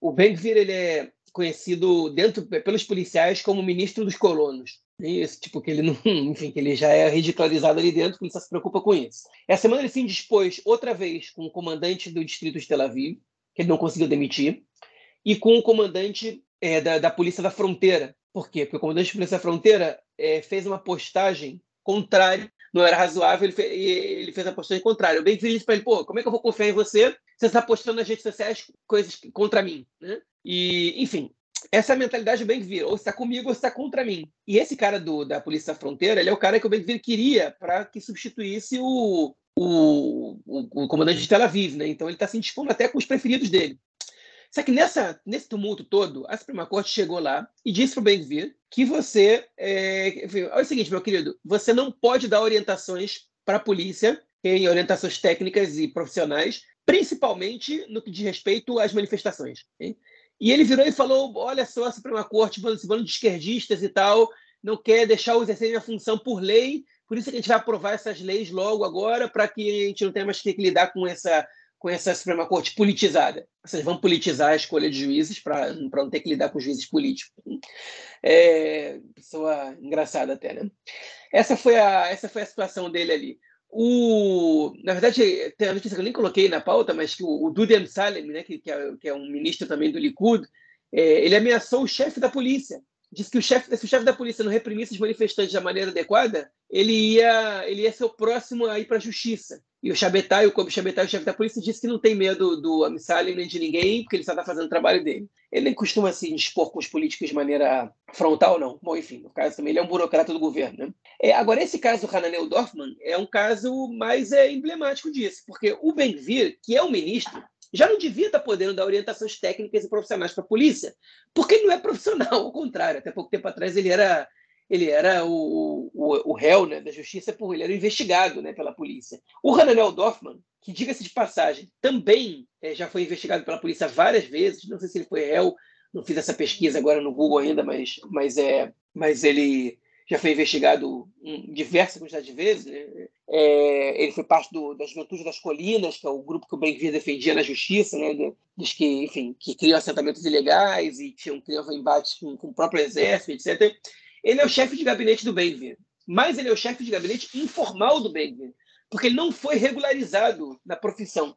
o Ben-Gvir ele é conhecido dentro pelos policiais como ministro dos colonos. Isso, tipo, que ele não, enfim, que ele já é ridicularizado ali dentro, que ele só se preocupa com isso. Essa semana ele se indispôs outra vez com o comandante do distrito de Tel Aviv, que ele não conseguiu demitir, e com o comandante é, da, da Polícia da Fronteira, por quê? Porque o comandante de Polícia Fronteira é, fez uma postagem contrária, não era razoável, ele, ele fez a postagem contrária. Eu bem disse para ele, pô, como é que eu vou confiar em você se você está postando nas redes sociais coisas contra mim? Né? E, enfim, essa é mentalidade do Ben-Gvir, ou está comigo ou está contra mim. E esse cara do, da Polícia Fronteira, ele é o cara que o Ben-Gvir queria para que substituísse o, o, o, o, comandante de Tel Aviv, né? Então ele está se indispondo até com os preferidos dele. Só que nessa, nesse tumulto todo, a Suprema Corte chegou lá e disse para o Ben-Gvir que você... É, olha o seguinte, meu querido, você não pode dar orientações para a polícia, em orientações técnicas e profissionais, principalmente no que diz respeito às manifestações. Hein? E ele virou e falou: olha só, a Suprema Corte, esse bando de esquerdistas e tal, não quer deixar o exercício a função por lei, por isso que a gente vai aprovar essas leis logo agora, para que a gente não tenha mais que lidar com essa com essa Suprema Corte politizada. Vocês vão politizar a escolha de juízes para não ter que lidar com juízes políticos. É, pessoa engraçada até, né? Essa foi a, essa foi a situação dele ali. O, na verdade, tem a notícia que eu nem coloquei na pauta, mas que o, o Salem, né, que, que, é, que é um ministro também do Likud, é, ele ameaçou o chefe da polícia. Disse que o chefe, se o chefe da polícia não reprimisse os manifestantes da maneira adequada, ele ia, ele ia ser o próximo a ir para a justiça. E o Chabetai, o Kobe Chabetai, o chefe da polícia, disse que não tem medo do Amissali nem de ninguém, porque ele só está fazendo o trabalho dele. Ele nem costuma se assim, expor com os políticos de maneira frontal, não. Bom, enfim, no caso também, ele é um burocrata do governo. Né? É, agora, esse caso do Hananel Dorfman é um caso mais é, emblemático disso, porque o Ben-Gvir, que é o ministro, já não devia estar podendo dar orientações técnicas e profissionais para a polícia, porque ele não é profissional, ao contrário. Até pouco tempo atrás ele era ele era o, o, o réu né, da justiça, por, ele era investigado né, pela polícia. O Hananel Dorfman, que, diga-se de passagem, também é, já foi investigado pela polícia várias vezes, não sei se ele foi réu, não fiz essa pesquisa agora no Google ainda, mas, mas, é, mas ele já foi investigado diversas quantidades de vezes. Né? É, ele foi parte do, da Juventude das Colinas, que é o grupo que o Ben-Vir defendia na justiça, né? diz que, enfim, que criou assentamentos ilegais e tinham, criava embates com, com o próprio exército, etc. Ele é o chefe de gabinete do Benvir, mas ele é o chefe de gabinete informal do Benvir, porque ele não foi regularizado na profissão.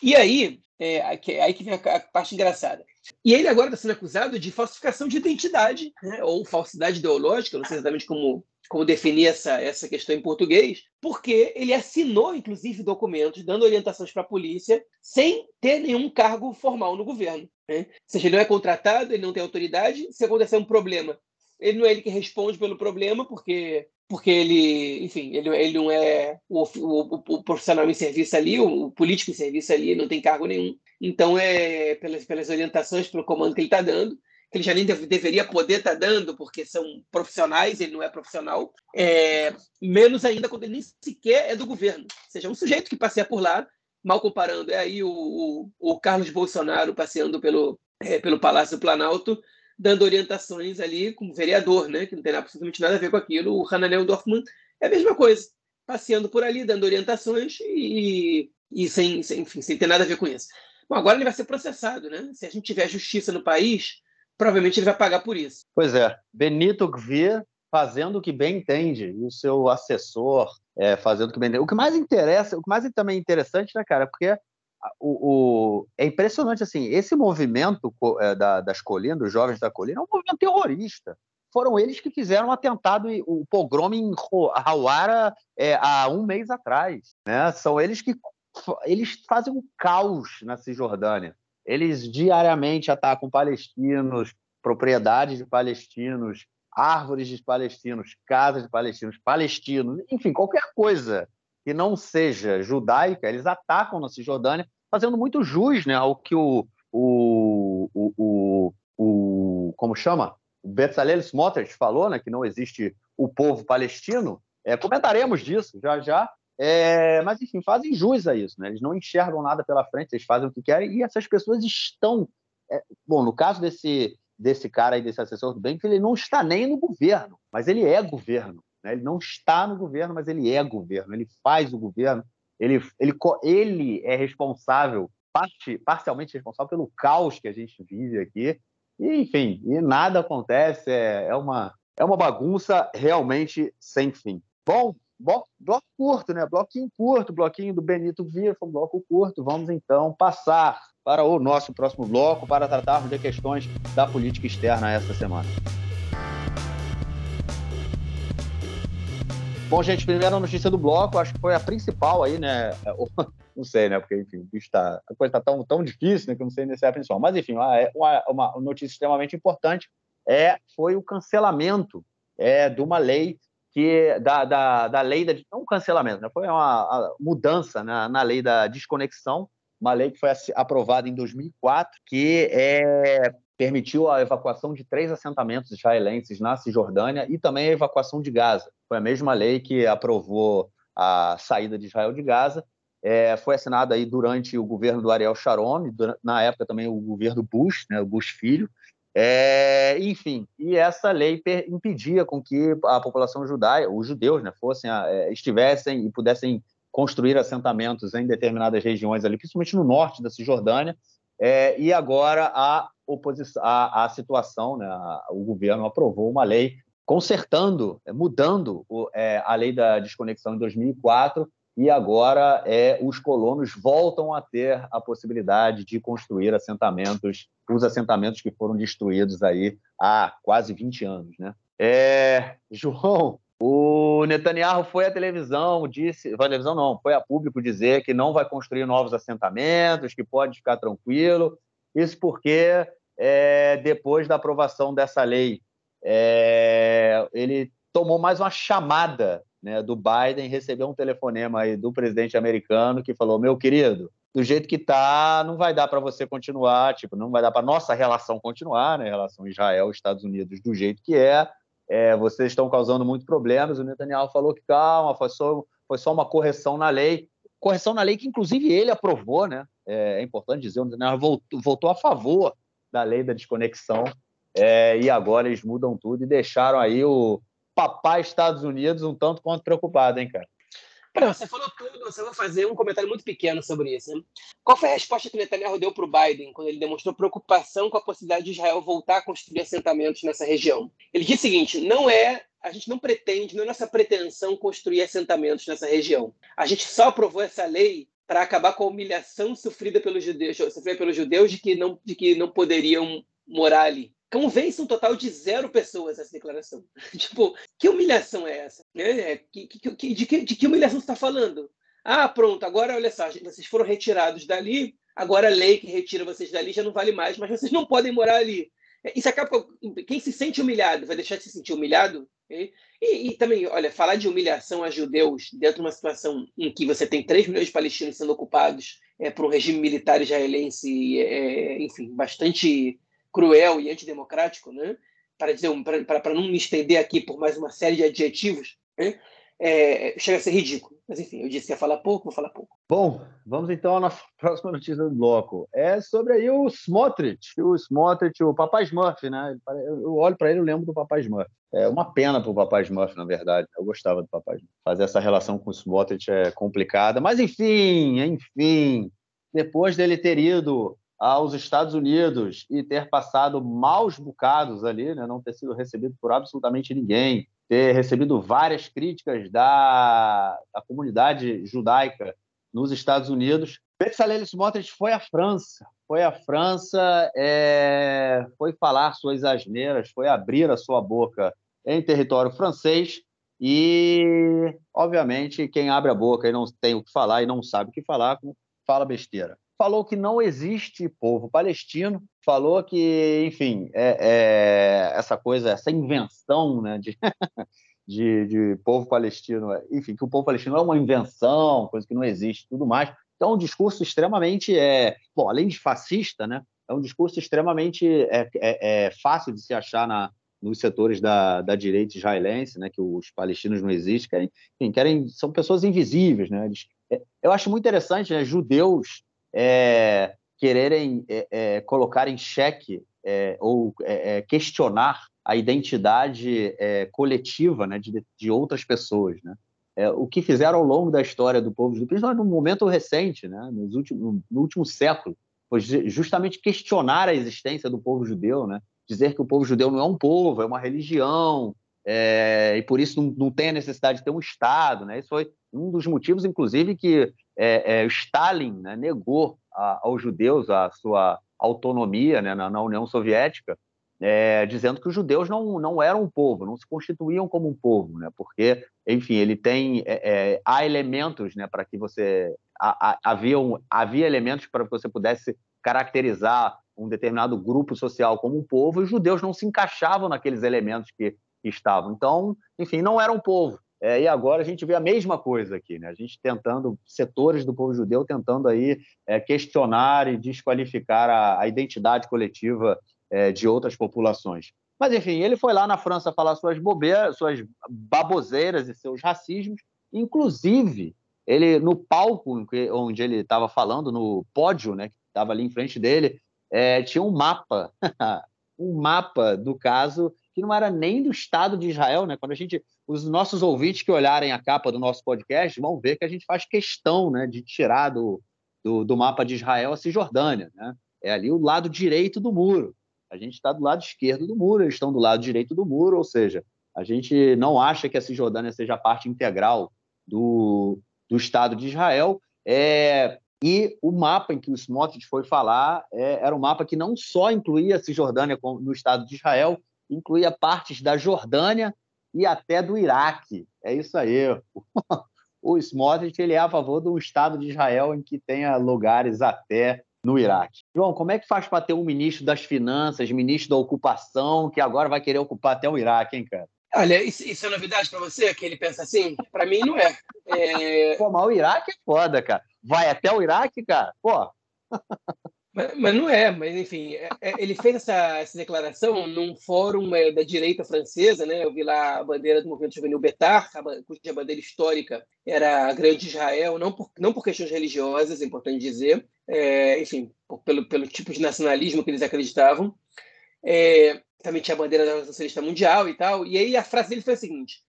E aí, é, aí que vem a parte engraçada. E ele agora está sendo acusado de falsificação de identidade, né, ou falsidade ideológica, não sei exatamente como, como definir essa, essa questão em português, porque ele assinou, inclusive, documentos dando orientações para a polícia sem ter nenhum cargo formal no governo. Né? Ou seja, ele não é contratado, ele não tem autoridade. Se acontecer um problema, ele não é ele que responde pelo problema, porque porque ele, enfim, ele, ele não é o, o, o profissional em serviço ali, o, o, político em serviço ali, não tem cargo nenhum. Então, é pelas, pelas orientações, pelo comando que ele está dando, que ele já nem deve, deveria poder estar tá dando, porque são profissionais, ele não é profissional, é, menos ainda quando ele nem sequer é do governo. Ou seja, um sujeito que passeia por lá, mal comparando, é aí o, o, o Carlos Bolsonaro passeando pelo, é, pelo Palácio do Planalto, dando orientações ali como vereador, né, que não tem absolutamente nada a ver com aquilo. O Hananel Dorfman é a mesma coisa, passeando por ali, dando orientações e, e sem, sem, enfim, sem ter nada a ver com isso. Bom, agora ele vai ser processado, né? Se a gente tiver justiça no país, provavelmente ele vai pagar por isso. Pois é, Benito Gvir fazendo o que bem entende, e o seu assessor é, fazendo o que bem entende. O que mais interessa, o que mais também é interessante, né, cara, porque o, o, é impressionante assim, esse movimento é, da, das colinas, dos jovens da colina, é um movimento terrorista. Foram eles que fizeram o atentado, o pogrom em Hawara é, há um mês atrás. Né? São eles que eles fazem um caos na Cisjordânia. Eles diariamente atacam palestinos, propriedades de palestinos, árvores de palestinos, casas de palestinos, palestinos, enfim, qualquer coisa que não seja judaica, eles atacam na Cisjordânia, fazendo muito jus né, ao que o, o, o, o, o como chama? O Bezalel Smotrich falou, né, que não existe o povo palestino. É, comentaremos disso já já, é, mas, enfim, fazem jus a isso. Né? Eles não enxergam nada pela frente, eles fazem o que querem e essas pessoas estão. É, bom, no caso desse, desse cara aí, desse assessor do bem, ele não está nem no governo, mas ele é governo. Né? Ele não está no governo, mas ele é governo. Ele faz o governo, ele, ele, ele é responsável, parte, parcialmente responsável pelo caos que a gente vive aqui. E, enfim, e nada acontece, é, é, uma, é uma bagunça realmente sem fim. Bom, bloco, bloco curto, né? Bloquinho curto, bloquinho do Benito Viva, um bloco curto. Vamos então passar para o nosso próximo bloco para tratarmos de questões da política externa esta semana. Bom, gente, primeira notícia do bloco, acho que foi a principal aí, né? Não sei, né? Porque, enfim, tá, a coisa está tão, tão difícil, né? Que eu não sei se é a principal. Mas, enfim, uma, uma notícia extremamente importante é, foi o cancelamento é, de uma lei que da, da, da lei da não cancelamento, né? foi uma mudança na, na lei da desconexão, uma lei que foi aprovada em 2004 que é, permitiu a evacuação de três assentamentos israelenses na Cisjordânia e também a evacuação de Gaza. Foi a mesma lei que aprovou a saída de Israel de Gaza. É, foi assinada aí durante o governo do Ariel Sharon, na época também o governo Bush, né, o Bush filho, é, enfim, e essa lei impedia com que a população judaica, os judeus, né, fossem, é, estivessem e pudessem construir assentamentos em determinadas regiões ali, principalmente no norte da Cisjordânia. É, e agora a oposição, situação, né, o governo aprovou uma lei consertando, mudando o, é, a lei da desconexão em 2004 e agora é, os colonos voltam a ter a possibilidade de construir assentamentos, os assentamentos que foram destruídos aí há quase 20 anos. Né? É, João, o Netanyahu foi à televisão, disse, à televisão não, foi a público dizer que não vai construir novos assentamentos, que pode ficar tranquilo. Isso porque é, depois da aprovação dessa lei, é, ele tomou mais uma chamada né, do Biden recebeu um telefonema aí do presidente americano que falou: meu querido, do jeito que tá, não vai dar para você continuar, tipo, não vai dar para nossa relação continuar, né, relação Israel-Estados Unidos do jeito que é. é. Vocês estão causando muitos problemas. O Netanyahu falou que calma, foi só, foi só uma correção na lei, correção na lei que inclusive ele aprovou, né? É, é importante dizer, o Netanyahu voltou, voltou a favor da lei da desconexão. É, e agora eles mudam tudo e deixaram aí o, papai Estados Unidos um tanto quanto preocupado, hein, cara? Você falou tudo, você vai fazer um comentário muito pequeno sobre isso. Né? Qual foi a resposta que o Netanyahu deu para o Biden quando ele demonstrou preocupação com a possibilidade de Israel voltar a construir assentamentos nessa região? Ele disse o seguinte: não é, a gente não pretende, não é nossa pretensão construir assentamentos nessa região. A gente só aprovou essa lei para acabar com a humilhação sofrida pelos judeus, sofrida pelos judeus de que não, de que não poderiam morar ali convence um total de zero pessoas essa declaração. tipo, que humilhação é essa? É, que, que, de, que, de que humilhação você está falando? Ah, pronto, agora olha só, vocês foram retirados dali, agora a lei que retira vocês dali já não vale mais, mas vocês não podem morar ali. Isso acaba. Quem se sente humilhado vai deixar de se sentir humilhado? E, e, também, olha, falar de humilhação a judeus dentro de uma situação em que você tem 3 milhões de palestinos sendo ocupados é, por um regime militar israelense, é, enfim, bastante cruel e antidemocrático, né? para, dizer, para não me estender aqui por mais uma série de adjetivos, né? É, chega a ser ridículo. Mas enfim, eu disse que ia falar pouco, vou falar pouco. Bom, vamos então à nossa próxima notícia do bloco. É sobre aí o Smotrich, o Smotrich, o Papai Smurf, né? Eu olho para ele e lembro do Papai Smurf. É uma pena para o Papai Smurf, na verdade. Eu gostava do Papai Smurf. Fazer essa relação com o Smotrich é complicada. Mas enfim, enfim, depois dele ter ido aos Estados Unidos e ter passado maus bocados ali, né, não ter sido recebido por absolutamente ninguém, ter recebido várias críticas da, da comunidade judaica nos Estados Unidos. Bezalel Smotrich foi à França, foi à França, é, foi falar suas asneiras, foi abrir a sua boca em território francês E, obviamente, quem abre a boca e não tem o que falar e não sabe o que falar, fala besteira. Falou que não existe povo palestino, falou que, enfim, é, é essa coisa, essa invenção né, de, de, de, povo palestino, enfim, que o povo palestino é uma invenção, coisa que não existe tudo mais. Então, um discurso extremamente, é, bom, além de fascista, né, é um discurso extremamente é, é, é fácil de se achar na, nos setores da, da direita israelense, né, que os palestinos não existem, querem, enfim, querem são pessoas invisíveis, né? Eles, é, eu acho muito interessante, né, judeus é, quererem é, é colocar em xeque é, ou é, questionar a identidade coletiva, né, de, de outras pessoas, né? o que fizeram ao longo da história do povo judeu, principalmente no momento recente, né, nos últimos, no último século, foi justamente questionar a existência do povo judeu, né? dizer que o povo judeu não é um povo, é uma religião, é, e por isso não, não, tem a necessidade de ter um Estado. Né? Isso foi um dos motivos, inclusive, que é, é, Stalin né, negou a, aos judeus a sua autonomia né, na, na, União Soviética, é, dizendo que os judeus não, não eram um povo, não se constituíam como um povo, né? porque, enfim, ele tem é, é, há elementos né, para que você havia, um, havia elementos para que você pudesse caracterizar um determinado grupo social como um povo, e os judeus não se encaixavam naqueles elementos que, que estavam. Então, enfim, não era um povo. É, e agora a gente vê a mesma coisa aqui, né? A gente tentando, setores do povo judeu tentando aí é, questionar e desqualificar a, a identidade coletiva é, de outras populações. Mas, enfim, ele foi lá na França falar suas bobeiras, suas baboseiras e seus racismos. Inclusive, ele, no palco onde ele estava falando, no pódio, né, que estava ali em frente dele, é, tinha um mapa, um mapa do caso que não era nem do Estado de Israel, né? Quando a gente, os nossos ouvintes que olharem a capa do nosso podcast vão ver que a gente faz questão, né, de tirar do, do, do mapa de Israel a Cisjordânia, né? É ali o lado direito do muro. A gente está do lado esquerdo do muro, eles estão do lado direito do muro, ou seja, a gente não acha que a Cisjordânia seja parte integral do, do Estado de Israel. É, e o mapa em que o Smotrich foi falar é, era um mapa que não só incluía a Cisjordânia no Estado de Israel, incluía partes da Jordânia e até do Iraque. É isso aí. o Smotrich ele é a favor do Estado de Israel em que tenha lugares até no Iraque. João, como é que faz para ter um ministro das Finanças, ministro da Ocupação, que agora vai querer ocupar até o Iraque, hein, cara? Olha, isso, isso é novidade para você, que ele pensa assim? Para mim, não é. é. Pô, mas o Iraque é foda, cara vai até o Iraque, cara? Pô. Mas, mas, não é, mas enfim, é, é, ele fez essa, essa declaração num fórum é, da direita francesa, né? Eu vi lá a bandeira do movimento juvenil Betar, cuja bandeira histórica era a Grande Israel, não por, não por questões religiosas, é importante dizer, é, enfim, por, pelo, pelo tipo de nacionalismo que eles acreditavam. É, também tinha a bandeira da Socialista Mundial e tal. E aí a frase dele foi a seguinte: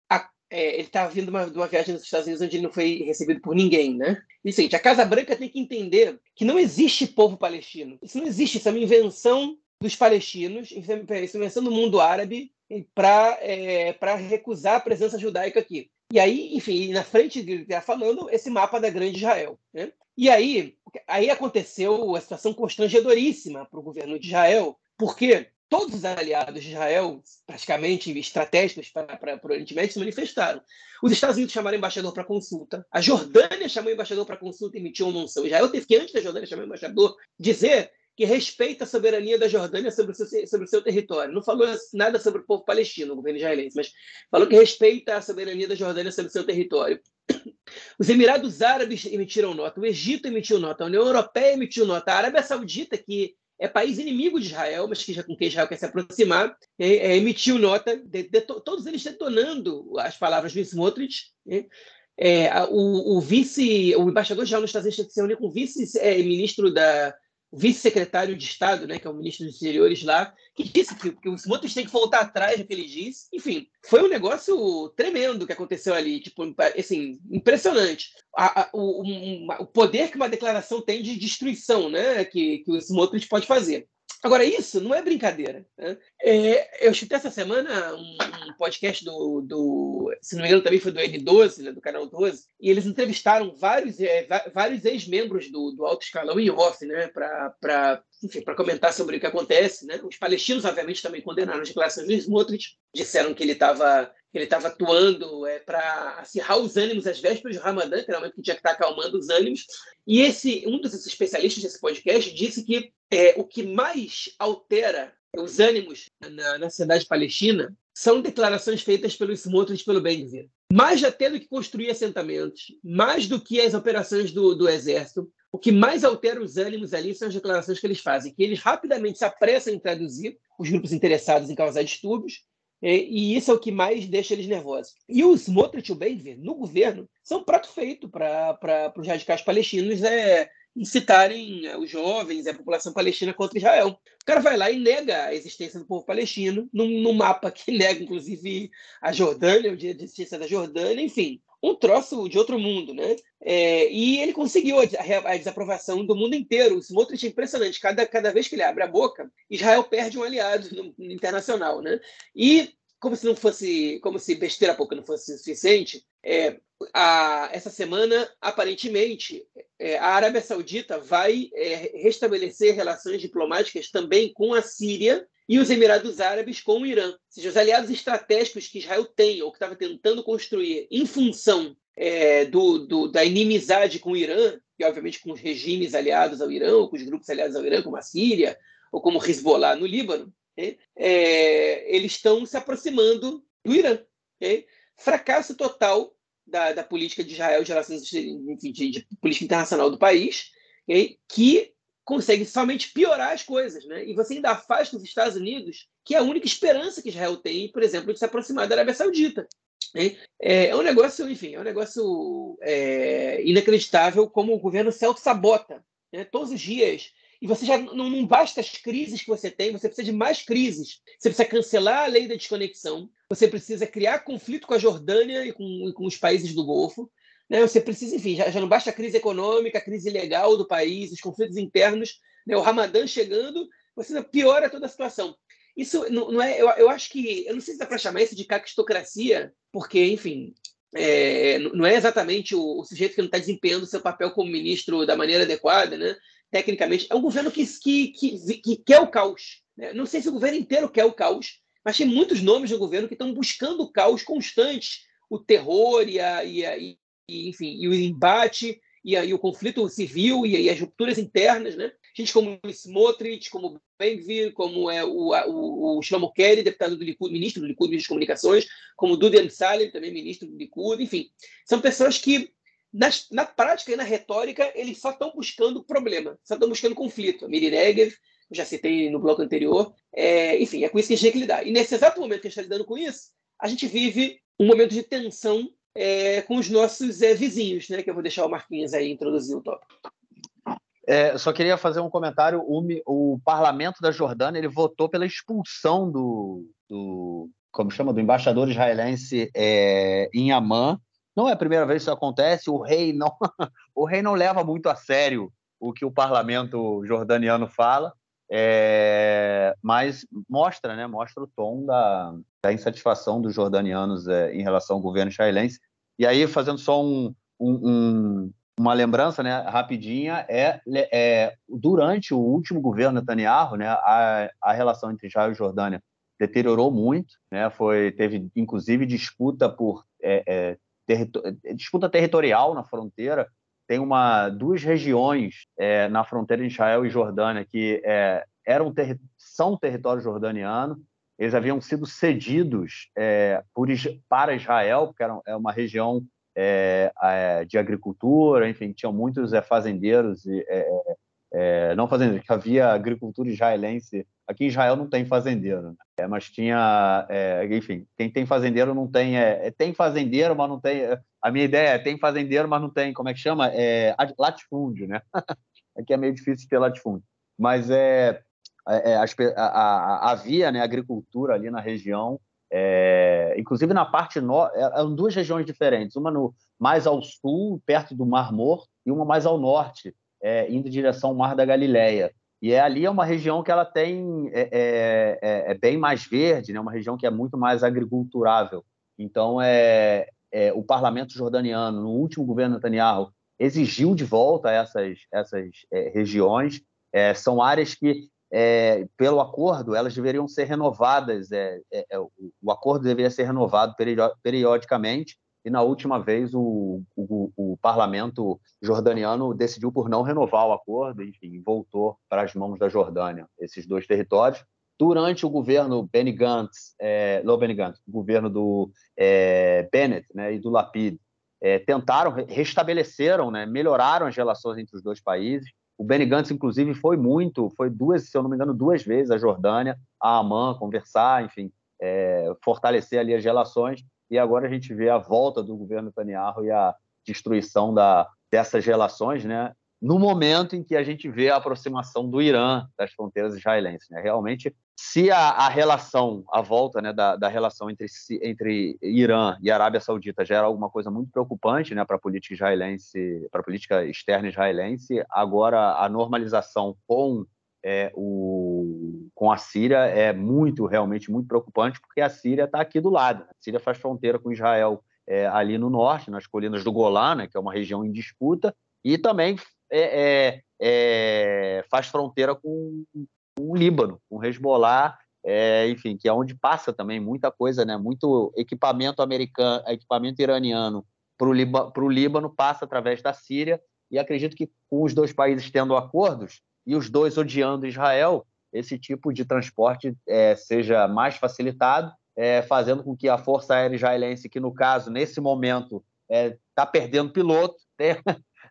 é, ele estava vindo de uma, de uma, viagem nos Estados Unidos onde ele não foi recebido por ninguém, né? E seguinte, a Casa Branca tem que entender que não existe povo palestino. Isso não existe, isso é uma invenção dos palestinos, isso é uma invenção do mundo árabe para é, recusar a presença judaica aqui. E aí, enfim, na frente dele está falando esse mapa da Grande Israel. Né? E aí, aí aconteceu a situação constrangedoríssima para o governo de Israel, porque todos os aliados de Israel, praticamente estratégicos para o Oriente Médio, se manifestaram. Os Estados Unidos chamaram o embaixador para consulta, a Jordânia chamou o embaixador para consulta e emitiu uma menção. Israel teve que, antes da Jordânia chamar o embaixador, dizer que respeita a soberania da Jordânia sobre o seu, sobre o seu território. Não falou nada sobre o povo palestino, o governo israelense, mas falou que respeita a soberania da Jordânia sobre o seu território. Os Emirados Árabes emitiram nota, o Egito emitiu nota, a União Europeia emitiu nota, a Arábia Saudita, que é país inimigo de Israel, mas que já, com quem Israel quer se aproximar, é, é, emitiu nota, de, de, todos eles detonando as palavras do Smotrich. Né? É, o, o, vice, o embaixador geral nos Estados Unidos se reuniu com o vice-ministro da vice-secretário de Estado, né, que é o ministro dos Exteriores lá, que disse que, que o Smotrich tem que voltar atrás do que ele disse. Enfim, foi um negócio tremendo que aconteceu ali, tipo, assim, impressionante. A, a, o, um, o, poder que uma declaração tem de destruição, né, que, que o Smotrich pode fazer. Agora, isso não é brincadeira. Né? É, eu escutei essa semana um, um, podcast do, do, se não me engano, também foi do N12, né, do canal 12, e eles entrevistaram vários, é, vários ex-membros do, do alto escalão em off, né, para comentar sobre o que acontece. Né? Os palestinos, obviamente, também condenaram as declarações do Smotrich, disseram que ele estava ele estava atuando é, para acirrar os ânimos às vésperas do Ramadã, que era o momento que tinha que estar acalmando os ânimos. E esse um dos especialistas desse podcast disse que é, o que mais altera os ânimos na, na cidade palestina são declarações feitas pelo Smotrich e pelo Ben-Gvir. Mais até do que construir assentamentos, mais do que as operações do, do exército, o que mais altera os ânimos ali são as declarações que eles fazem, que eles rapidamente se apressam em traduzir os grupos interessados em causar distúrbios, e isso é o que mais deixa eles nervosos. E os Smotrich e o Ben-Gvir, no governo, são prato feito para os radicais palestinos é, incitarem os jovens, a população palestina contra Israel. O cara vai lá e nega a existência do povo palestino, num, num mapa que nega, inclusive, a Jordânia, o dia de existência da Jordânia, enfim, um troço de outro mundo, né? É, e ele conseguiu a, a, desaprovação do mundo inteiro. O Smotrich é impressionante. Cada, cada vez que ele abre a boca, Israel perde um aliado no, no internacional, né? E como se não fosse, como se besteira pouca não fosse suficiente, é, a, essa semana, aparentemente, é, a Arábia Saudita vai é, restabelecer relações diplomáticas também com a Síria e os Emirados Árabes com o Irã. Ou seja, os aliados estratégicos que Israel tem, ou que estava tentando construir em função é, do, do, da inimizade com o Irã, e obviamente com os regimes aliados ao Irã, ou com os grupos aliados ao Irã, como a Síria, ou como Hezbollah no Líbano, okay? é, eles estão se aproximando do Irã. Okay? Fracasso total da, da, política de Israel de relações enfim, de, de, política internacional do país, okay? que consegue somente piorar as coisas, né? E você ainda afasta os Estados Unidos, que é a única esperança que Israel tem, por exemplo, de se aproximar da Arábia Saudita. É, é um negócio, enfim, é um negócio é, inacreditável como o governo se auto-sabota né? todos os dias. E você já não, não basta as crises que você tem, você precisa de mais crises. Você precisa cancelar a lei da desconexão, você precisa criar conflito com a Jordânia e com, e com os países do Golfo, né? Você precisa, enfim, já, já, não basta a crise econômica, a crise legal do país, os conflitos internos, né? o Ramadã chegando, você piora toda a situação. Isso não, não é. Eu, eu, acho que. Eu não sei se dá para chamar isso de caquistocracia, porque, enfim, é, não é exatamente o, o, sujeito que não está desempenhando seu papel como ministro da maneira adequada, né? Tecnicamente. É um governo que, que, que, que quer o caos. Né? Não sei se o governo inteiro quer o caos, mas tem muitos nomes do governo que estão buscando o caos constante, o terror e, a, e, a, e, enfim, e o embate e, aí o conflito civil e, e, as rupturas internas, né? Gente como Smotrich, como Ben-Gvir, como é o, o, o Shlomo Kelly, deputado do Likud, ministro do Likud, de Comunicações, como Dudi Amsalem, também ministro do Likud, enfim, são pessoas que na, prática e na retórica eles só estão buscando problema, só estão buscando conflito. Miri Negev, já citei no bloco anterior, é, enfim, é com isso que a gente tem que lidar. E nesse exato momento que a gente está lidando com isso, a gente vive um momento de tensão é, com os nossos é, vizinhos, né? Que eu vou deixar o Marquinhos aí introduzir o tópico. É, só queria fazer um comentário. O, o, parlamento da Jordânia ele votou pela expulsão do, do como chama, do embaixador israelense é, em Amman. Não é a primeira vez que isso acontece. O rei não, o rei não leva muito a sério o que o parlamento jordaniano fala. É, mas mostra, né, mostra o tom da, da insatisfação dos jordanianos é, em relação ao governo israelense. E aí, fazendo só um, um, um, uma lembrança né, rapidinha, é, é, durante o último governo Netanyahu, né, a, a relação entre Israel e Jordânia deteriorou muito, né, foi, teve inclusive disputa por é, é territo disputa territorial na fronteira, tem uma duas regiões é, na fronteira de Israel e Jordânia que é, eram ter são território jordaniano. Eles haviam sido cedidos é, por, para Israel, porque era é uma região é, é, de agricultura, enfim, tinham muitos fazendeiros e não fazendeiros, que havia agricultura israelense. Aqui em Israel não tem fazendeiro, né? mas tinha, enfim, quem tem fazendeiro não tem, tem fazendeiro, mas não tem a minha ideia é tem fazendeiro, mas não tem, como é que chama? É, latifúndio, né? Aqui é meio difícil ter latifúndio. Mas é, é, é a, a, havia né, agricultura ali na região, é, inclusive na parte norte, é, eram duas regiões diferentes, uma no, mais ao sul, perto do Mar Morto, e uma mais ao norte, é, indo em direção ao Mar da Galileia. E é, ali é uma região que ela tem é, é, é, bem mais verde, né? uma região que é muito mais agriculturável. Então, é, é, o parlamento jordaniano, no último governo Netanyahu, exigiu de volta essas, essas é, regiões. É, são áreas que é, pelo acordo, elas deveriam ser renovadas, é, é, é, o, acordo deveria ser renovado periodicamente, e na última vez o, o, o, parlamento jordaniano decidiu por não renovar o acordo, enfim, voltou para as mãos da Jordânia, esses dois territórios. Durante o governo Benny Gantz, é, não Benny Gantz, o governo do é, Bennett né, e do Lapid, é, tentaram, restabeleceram, né, melhoraram as relações entre os dois países, o Benny Gantz, inclusive, foi muito, foi duas, se eu não me engano, duas vezes a Jordânia, a Amman, conversar, enfim, é, fortalecer ali as relações. E agora a gente vê a volta do governo Netanyahu e a destruição da, dessas relações, né? no momento em que a gente vê a aproximação do Irã das fronteiras israelenses. Né? Realmente, se a, a, relação, a volta né, da, da relação entre, entre Irã e Arábia Saudita já era alguma coisa muito preocupante né, para a política israelense, para política externa israelense, agora a normalização com é, o, com a Síria é muito, realmente muito preocupante, porque a Síria está aqui do lado. A Síria faz fronteira com Israel é, ali no norte, nas colinas do Golã, né, que é uma região em disputa, e também é, é, é, faz fronteira com, com, o Líbano, com Hezbollah, é, enfim, que é onde passa também muita coisa, né? Muito equipamento americano, equipamento iraniano para o Líbano passa através da Síria. E acredito que com os dois países tendo acordos e os dois odiando Israel, esse tipo de transporte é, seja mais facilitado, é, fazendo com que a Força Aérea Israelense, que no caso, nesse momento, está é, perdendo piloto, tenha,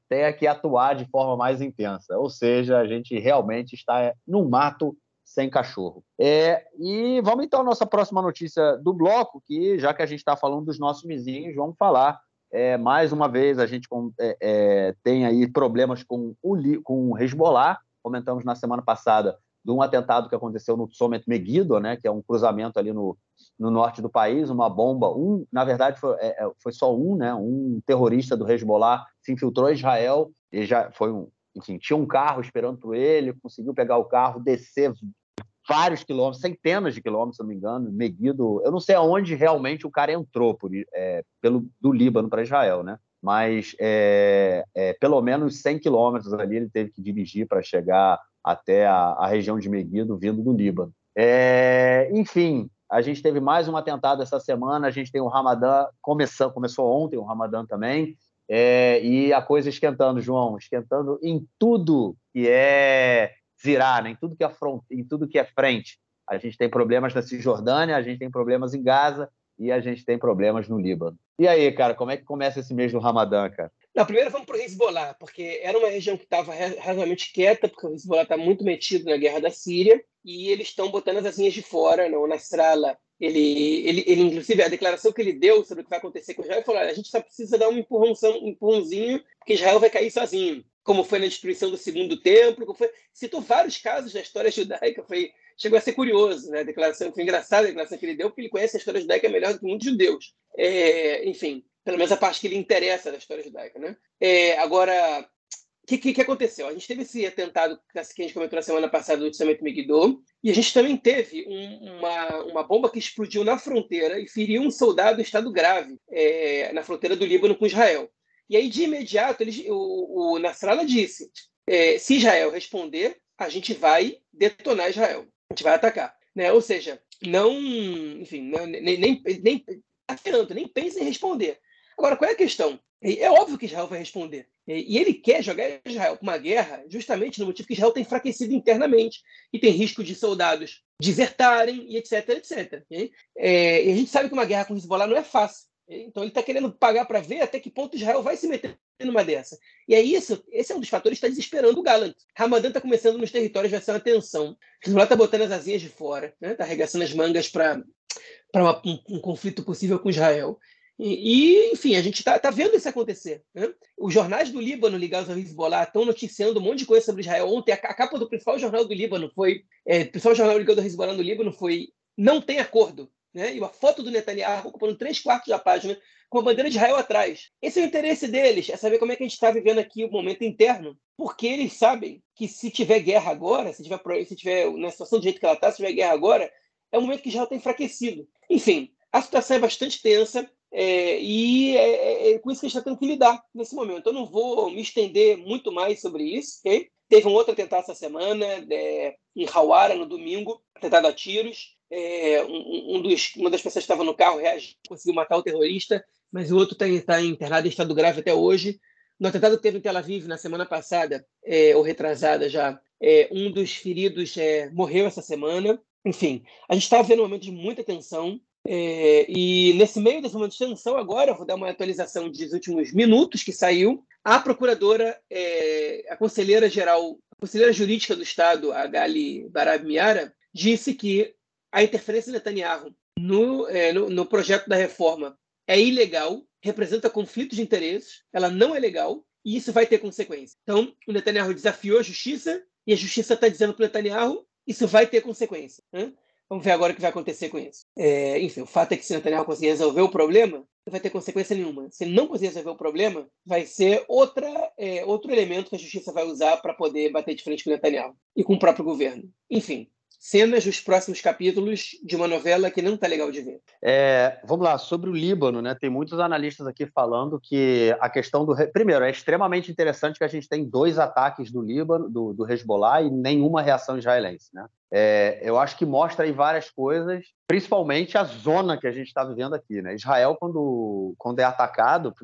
tenha que atuar de forma mais intensa. Ou seja, a gente realmente está no mato sem cachorro. É, e vamos então à nossa próxima notícia do bloco, que já que a gente está falando dos nossos vizinhos, vamos falar. É, mais uma vez, a gente é, é, tem aí problemas com o, com o Hezbollah. Comentamos na semana passada de um atentado que aconteceu no Somet Megiddo, né, que é um cruzamento ali no, no norte do país, uma bomba, um, na verdade foi, é, é foi só um, né, um terrorista do Hezbollah se infiltrou em Israel, e já foi um, enfim, tinha um carro esperando por ele, conseguiu pegar o carro, descer vários quilômetros, centenas de quilômetros, se não me engano, Megiddo, eu não sei aonde realmente o cara entrou por, é, pelo do Líbano para Israel, né? Mas é, é, pelo menos 100 quilômetros ali ele teve que dirigir para chegar até a, a região de Megiddo, vindo do Líbano. É, enfim, a gente teve mais um atentado essa semana, a gente tem o Ramadã, começou, começou ontem o Ramadã também, e a coisa esquentando, João, esquentando em tudo que é virar, né? em, tudo que é front, em tudo que é frente. A gente tem problemas na Cisjordânia, a gente tem problemas em Gaza e a gente tem problemas no Líbano. E aí, cara, como é que começa esse mês do Ramadã, cara? Não, primeiro vamos para o Hezbollah, porque era uma região que estava razoavelmente quieta, porque o Hezbollah está muito metido na guerra da Síria, e eles estão botando as asinhas de fora, não, na estrala. Ele, ele, ele, inclusive, a declaração que ele deu sobre o que vai acontecer com Israel, ele falou: a gente só precisa dar um, empurrãozão, um empurrãozinho, porque Israel vai cair sozinho. Como foi na destruição do segundo templo, como foi... citou vários casos da história judaica, foi, chegou a ser curioso, né? A declaração foi engraçada, a declaração que ele deu, porque ele conhece a história judaica melhor do que muitos judeus. É, enfim, pelo menos a parte que lhe interessa da história judaica, né? É, agora, o que, que, que, aconteceu? A gente teve esse atentado que a gente comentou na semana passada do Tzemmet Megiddo, e a gente também teve um, uma, uma bomba que explodiu na fronteira e feriu um soldado em estado grave é, na fronteira do Líbano com Israel. E aí, de imediato, ele, o, o Nasrallah disse: é, se Israel responder, a gente vai detonar Israel, a gente vai atacar. Né? Ou seja, não, enfim, nem, nem, nem, nem pense em responder. Agora, qual é a questão? É óbvio que Israel vai responder. E ele quer jogar Israel para uma guerra justamente no motivo que Israel está enfraquecido internamente e tem risco de soldados desertarem e etc, etc. É, e a gente sabe que uma guerra com Hezbollah não é fácil. Então ele está querendo pagar para ver até que ponto Israel vai se meter numa dessa. E é isso, esse é um dos fatores que está desesperando o Gallant. Ramadã está começando nos territórios, vai ser uma tensão. Hezbollah está botando as asinhas de fora, está né? Tá arregaçando as mangas para um, um conflito possível com Israel. E, enfim, a gente está tá vendo isso acontecer. Né? Os jornais do Líbano ligados ao Hezbollah estão noticiando um monte de coisa sobre Israel. Ontem, a, capa do principal jornal do Líbano foi. É, o principal jornal ligado ao Hezbollah no Líbano foi Não tem acordo. Né? E uma foto do Netanyahu ocupando três quartos da página, com a bandeira de Israel atrás. Esse é o interesse deles, é saber como é que a gente está vivendo aqui o momento interno, porque eles sabem que se tiver guerra agora, se tiver, se tiver na situação do jeito que ela está, se tiver guerra agora, é o momento que Israel está enfraquecido. Enfim, a situação é bastante tensa. É, e é, é, é, com isso que a gente está tendo que lidar nesse momento. Eu não vou me estender muito mais sobre isso? Teve um outro atentado essa semana, é, em Hawara, no domingo, atentado a tiros. É, um, um dos, uma das pessoas que estava no carro reagiu, conseguiu matar o terrorista, mas o outro está tá internado em estado grave até hoje. No atentado que teve em Tel Aviv na semana passada, é, ou retrasada já, é, um dos feridos é, morreu essa semana. Enfim, a gente está vendo um momento de muita tensão. É, e nesse meio desse momento de tensão, agora, vou dar uma atualização dos últimos minutos que saiu. A procuradora, é, a conselheira geral, a conselheira jurídica do Estado, a Gali Barab Miara, disse que a interferência de Netanyahu no, é, no, no projeto da reforma é ilegal representa conflito de interesses, ela não é legal e isso vai ter consequência. Então, o Netanyahu desafiou a justiça e a justiça está dizendo para o Netanyahu isso vai ter consequência. Né? Vamos ver agora o que vai acontecer com isso. É, enfim, o fato é que se o Netanyahu conseguir resolver o problema, não vai ter consequência nenhuma. Se ele não conseguir resolver o problema, vai ser outra, é, outro elemento que a justiça vai usar para poder bater de frente com o Netanyahu e com o próprio governo. Enfim, cenas dos próximos capítulos de uma novela que não está legal de ver. É, vamos lá, sobre o Líbano, né? Tem muitos analistas aqui falando que a questão do. Primeiro, é extremamente interessante que a gente tem dois ataques do Líbano, do, do Hezbollah, e nenhuma reação israelense, né? É, eu acho que mostra aí várias coisas, principalmente a zona que a gente está vivendo aqui, né? Israel, quando, quando é atacado,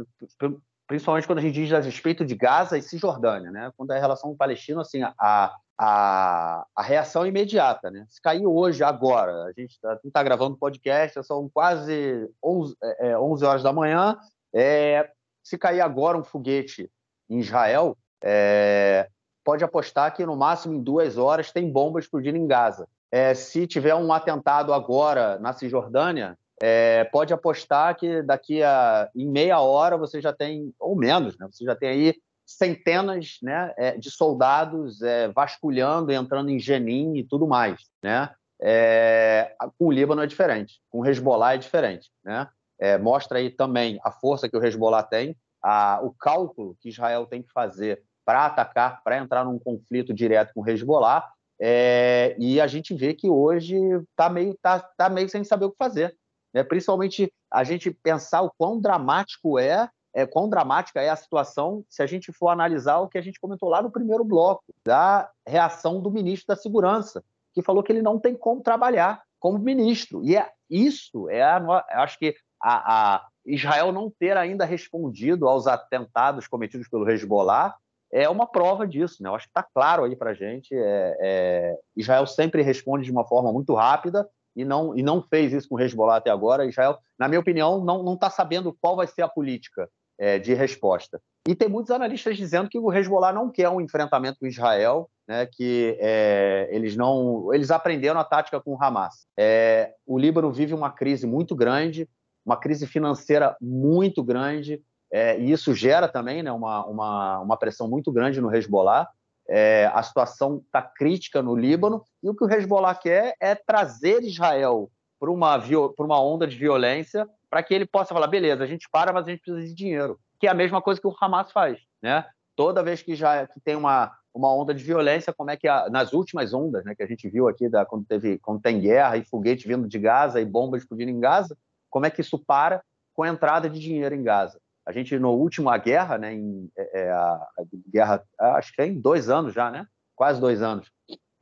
principalmente quando a gente diz a respeito de Gaza e Cisjordânia, né? Quando é relação palestina, assim, a, a, a reação imediata, né? Se cair hoje, agora, a gente está tá gravando podcast, são quase 11, é, 11 é, horas da manhã, é, se cair agora um foguete em Israel, é, pode apostar que no máximo em duas horas tem bomba explodindo em Gaza. É, se tiver um atentado agora na Cisjordânia, é, pode apostar que daqui a em meia hora você já tem, ou menos, né? Você já tem aí centenas né, é, de soldados é, vasculhando, entrando em Jenin e tudo mais. Né? É, com o Líbano é diferente, com o Hezbollah é diferente. Né? É, mostra aí também a força que o Hezbollah tem, a, o cálculo que Israel tem que fazer para atacar, para entrar num conflito direto com o Hezbollah. É, e a gente vê que hoje está meio, tá, tá meio sem saber o que fazer. Né? Principalmente a gente pensar o quão dramático é é, quão dramática é a situação se a gente for analisar o que a gente comentou lá no primeiro bloco, da reação do ministro da Segurança, que falou que ele não tem como trabalhar como ministro. E é isso, é a, acho que a, a Israel não ter ainda respondido aos atentados cometidos pelo Hezbollah é uma prova disso. Né? Eu acho que está claro aí para a gente. É, é, Israel sempre responde de uma forma muito rápida e não, e não fez isso com o Hezbollah até agora. Israel, na minha opinião, não está sabendo qual vai ser a política é, de resposta. E tem muitos analistas dizendo que o Hezbollah não quer um enfrentamento com Israel, né, que é, eles não, eles aprenderam a tática com o Hamas. É, o Líbano vive uma crise muito grande, uma crise financeira muito grande, é, e isso gera também né, uma, uma, uma pressão muito grande no Hezbollah. É, a situação está crítica no Líbano, e o que o Hezbollah quer é trazer Israel para uma, uma onda de violência para que ele possa falar, beleza, a gente para, mas a gente precisa de dinheiro, que é a mesma coisa que o Hamas faz, né? Toda vez que já que tem uma, uma onda de violência, como é que a, nas últimas ondas, né, que a gente viu aqui da, quando teve quando tem guerra e foguete vindo de Gaza e bombas explodindo em Gaza, como é que isso para com a entrada de dinheiro em Gaza? A gente no último a guerra, né, em, é, é a, a, guerra, acho que tem dois anos já, né, quase dois anos,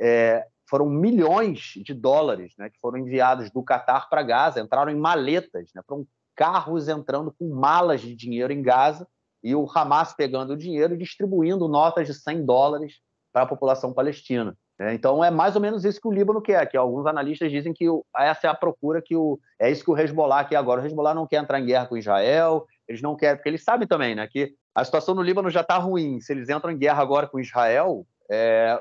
é, foram milhões de dólares né, que foram enviados do Catar para Gaza, entraram em maletas, né, foram carros entrando com malas de dinheiro em Gaza e o Hamas pegando o dinheiro e distribuindo notas de 100 dólares para a população palestina. Né. Então é mais ou menos isso que o Líbano quer, que alguns analistas dizem que essa é a procura que o é isso que o Hezbollah quer agora. O Hezbollah não quer entrar em guerra com Israel, eles não querem, porque eles sabem também, né, que a situação no Líbano já está ruim. Se eles entram em guerra agora com Israel, é,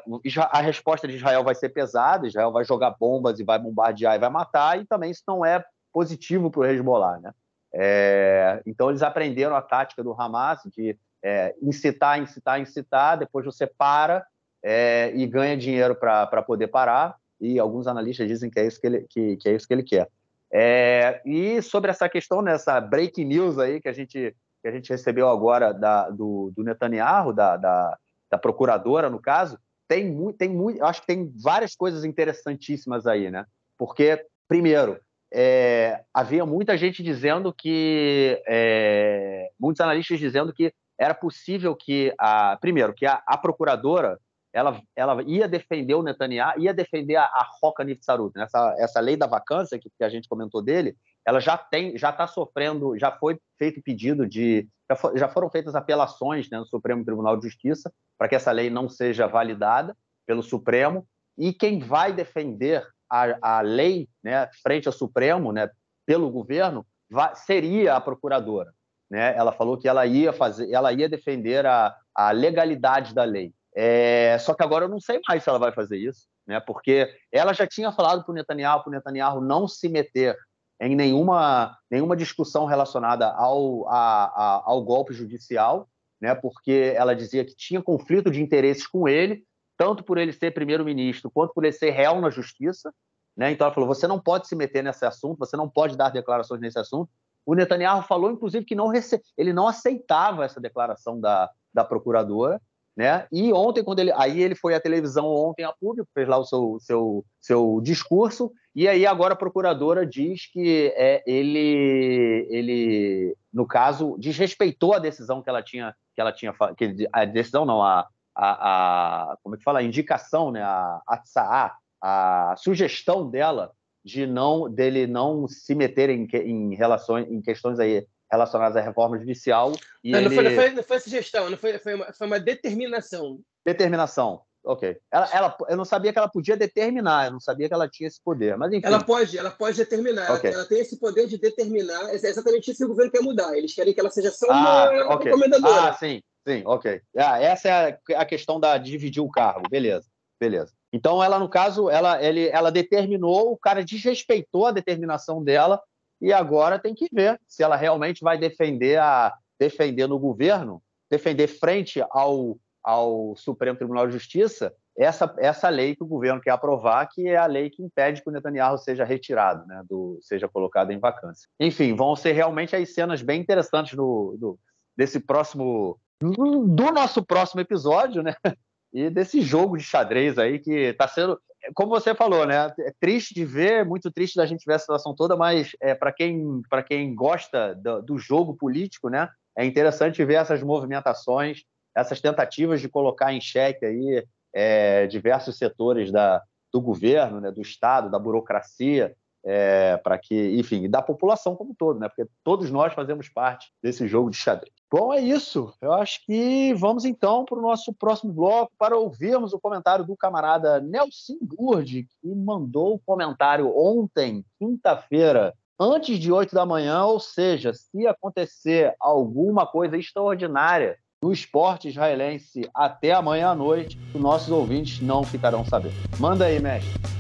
a resposta de Israel vai ser pesada, Israel vai jogar bombas e vai bombardear e vai matar, e também isso não é positivo para o Hezbollah. Né? É, então eles aprenderam a tática do Hamas de é, incitar, incitar, incitar, depois você para é, e ganha dinheiro para poder parar, e alguns analistas dizem que é isso que ele, que, que é isso que ele quer. É, e sobre essa questão, nessa break news aí que a gente, que a gente recebeu agora da, do, do Netanyahu, da, da da procuradora, no caso, tem muito, tem muito, acho que tem várias coisas interessantíssimas aí, né? Porque, primeiro, é, havia muita gente dizendo que, é, muitos analistas dizendo que era possível que, a, primeiro, que a, a procuradora ela, ela ia defender o Netanyahu, ia defender a, a Roca Niftsarut, né? essa, essa lei da vacância que, que a gente comentou dele, ela já tem, já está sofrendo, já foi feito pedido de, já, for, já foram feitas apelações né, no Supremo Tribunal de Justiça para que essa lei não seja validada pelo Supremo e quem vai defender a, a lei né, frente ao Supremo, né, pelo governo, vai, seria a procuradora. Né? Ela falou que ela ia fazer, ela ia defender a, a legalidade da lei. É, só que agora eu não sei mais se ela vai fazer isso, né? Porque ela já tinha falado para o Netanyahu, para o Netanyahu não se meter em nenhuma, nenhuma discussão relacionada ao, a, a, ao golpe judicial, né? Porque ela dizia que tinha conflito de interesses com ele, tanto por ele ser primeiro-ministro quanto por ele ser réu na justiça, né? Então ela falou: você não pode se meter nesse assunto, você não pode dar declarações nesse assunto. O Netanyahu falou, inclusive, que não rece... ele não aceitava essa declaração da, da procuradora, né? E ontem, quando ele. Aí ele foi à televisão ontem a público, fez lá o seu, seu, seu discurso, e aí agora a procuradora diz que é, ele, ele, no caso, desrespeitou a decisão que ela tinha, que ela tinha que, a decisão não, a, a, a como é que fala? A indicação, né? A, a, a sugestão dela de não dele não se meter em, em relações em questões aí relacionadas à reforma judicial. E não, ele... não, foi, não, foi, não foi sugestão, não foi, foi, uma, foi uma determinação. Determinação, ok. Ela, ela, eu não sabia que ela podia determinar, eu não sabia que ela tinha esse poder, mas enfim. Ela pode, ela pode determinar, okay. ela tem esse poder de determinar, é exatamente isso que o governo quer mudar, eles querem que ela seja só ah, uma okay. recomendadora. Ah, sim, sim, ok. Ah, essa é a, a questão da dividir o cargo, beleza, beleza. Então, ela, no caso, ela, ele, ela determinou, o cara desrespeitou a determinação dela e agora tem que ver se ela realmente vai defender a defender no governo, defender frente ao, ao Supremo Tribunal de Justiça essa, essa lei que o governo quer aprovar, que é a lei que impede que o Netanyahu seja retirado, né, do, seja colocado em vacância. Enfim, vão ser realmente aí cenas bem interessantes do, do, desse próximo do nosso próximo episódio, né? E desse jogo de xadrez aí que está sendo como você falou, né? É triste de ver, muito triste da gente ver a situação toda, mas é, para quem, quem gosta do, do, jogo político, né? É interessante ver essas movimentações, essas tentativas de colocar em xeque aí é, diversos setores da, do governo, né, do Estado, da burocracia, é, para que, enfim, da população como todo, né? Porque todos nós fazemos parte desse jogo de xadrez. Bom, é isso. Eu acho que vamos então para o nosso próximo bloco para ouvirmos o comentário do camarada Nelson Burdi, que mandou o comentário ontem, quinta-feira, antes de 8 da manhã, ou seja, se acontecer alguma coisa extraordinária no esporte israelense até amanhã à noite, os nossos ouvintes não ficarão sabendo. Manda aí, mestre.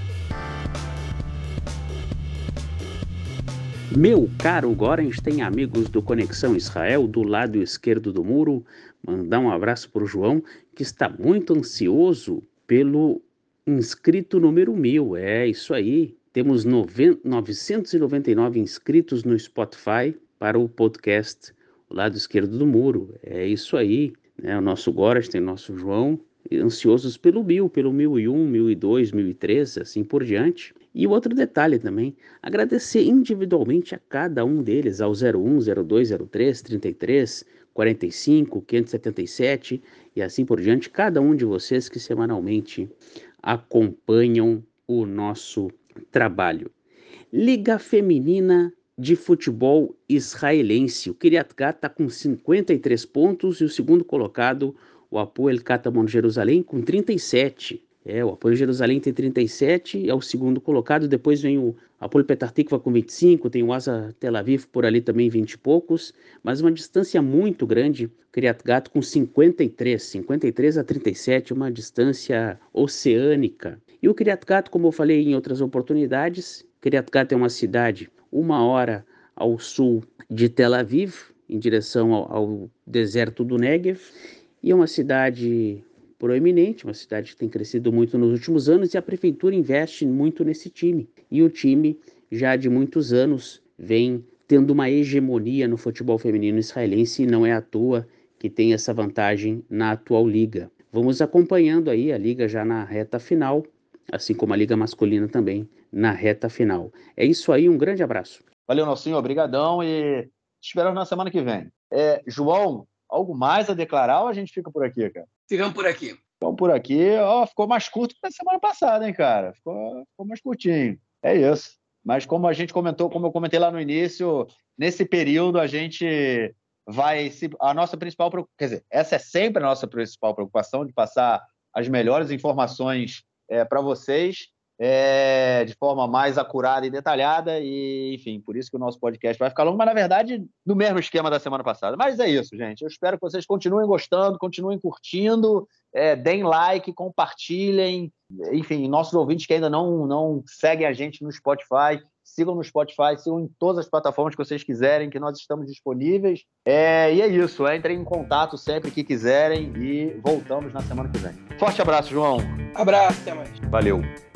Meu caro Gorenstein, amigos do Conexão Israel, do lado esquerdo do muro, mandar um abraço para o João, que está muito ansioso pelo inscrito número mil. É isso aí. Temos 999 inscritos no Spotify para o podcast O Lado Esquerdo do Muro. É isso aí. Né? O nosso Gorenstein, o nosso João, ansiosos pelo mil, pelo mil e um, mil e dois, mil e três, assim por diante. E outro detalhe também, agradecer individualmente a cada um deles, ao 01, 02, 03, 33, 45, 577 e assim por diante, cada um de vocês que semanalmente acompanham o nosso trabalho. Liga Feminina de Futebol Israelense. O Kiryat Gat está com 53 pontos e o segundo colocado, o Apoel Katamon Jerusalém, com 37. É, o Apoio Jerusalém tem 37, é o segundo colocado. Depois vem o Apoio Petar Tikva com 25, tem o Asa Tel Aviv por ali também 20 e poucos, mas uma distância muito grande. Criat Gato com 53, 53 a 37, uma distância oceânica. E o Criat Gato, como eu falei em outras oportunidades, Criat Gato é uma cidade uma hora ao sul de Tel Aviv, em direção ao, ao deserto do Negev, e é uma cidade proeminente, uma cidade que tem crescido muito nos últimos anos e a prefeitura investe muito nesse time. E o time, já de muitos anos, vem tendo uma hegemonia no futebol feminino israelense e não é à toa que tem essa vantagem na atual liga. Vamos acompanhando aí a liga já na reta final, assim como a liga masculina também na reta final. É isso aí, um grande abraço. Valeu, Nelsinho, obrigadão e esperamos na semana que vem. É, João, algo mais a declarar ou a gente fica por aqui, cara? Ficamos por aqui. Então, por aqui, ó, ficou mais curto que na semana passada, hein, cara? Ficou, ficou mais curtinho. É isso. Mas como a gente comentou, como eu comentei lá no início, nesse período a gente vai se a nossa principal quer dizer, essa é sempre a nossa principal preocupação de passar as melhores informações é, para vocês é, de forma mais acurada e detalhada, e enfim, por isso que o nosso podcast vai ficar longo, mas na verdade, no mesmo esquema da semana passada. Mas é isso, gente. Eu espero que vocês continuem gostando, continuem curtindo, é, deem like, compartilhem. Enfim, nossos ouvintes que ainda não, não seguem a gente no Spotify, sigam no Spotify, sigam em todas as plataformas que vocês quiserem, que nós estamos disponíveis. É, e é isso, entrem em contato sempre que quiserem e voltamos na semana que vem. Forte abraço, João. Abraço, até mais. Valeu.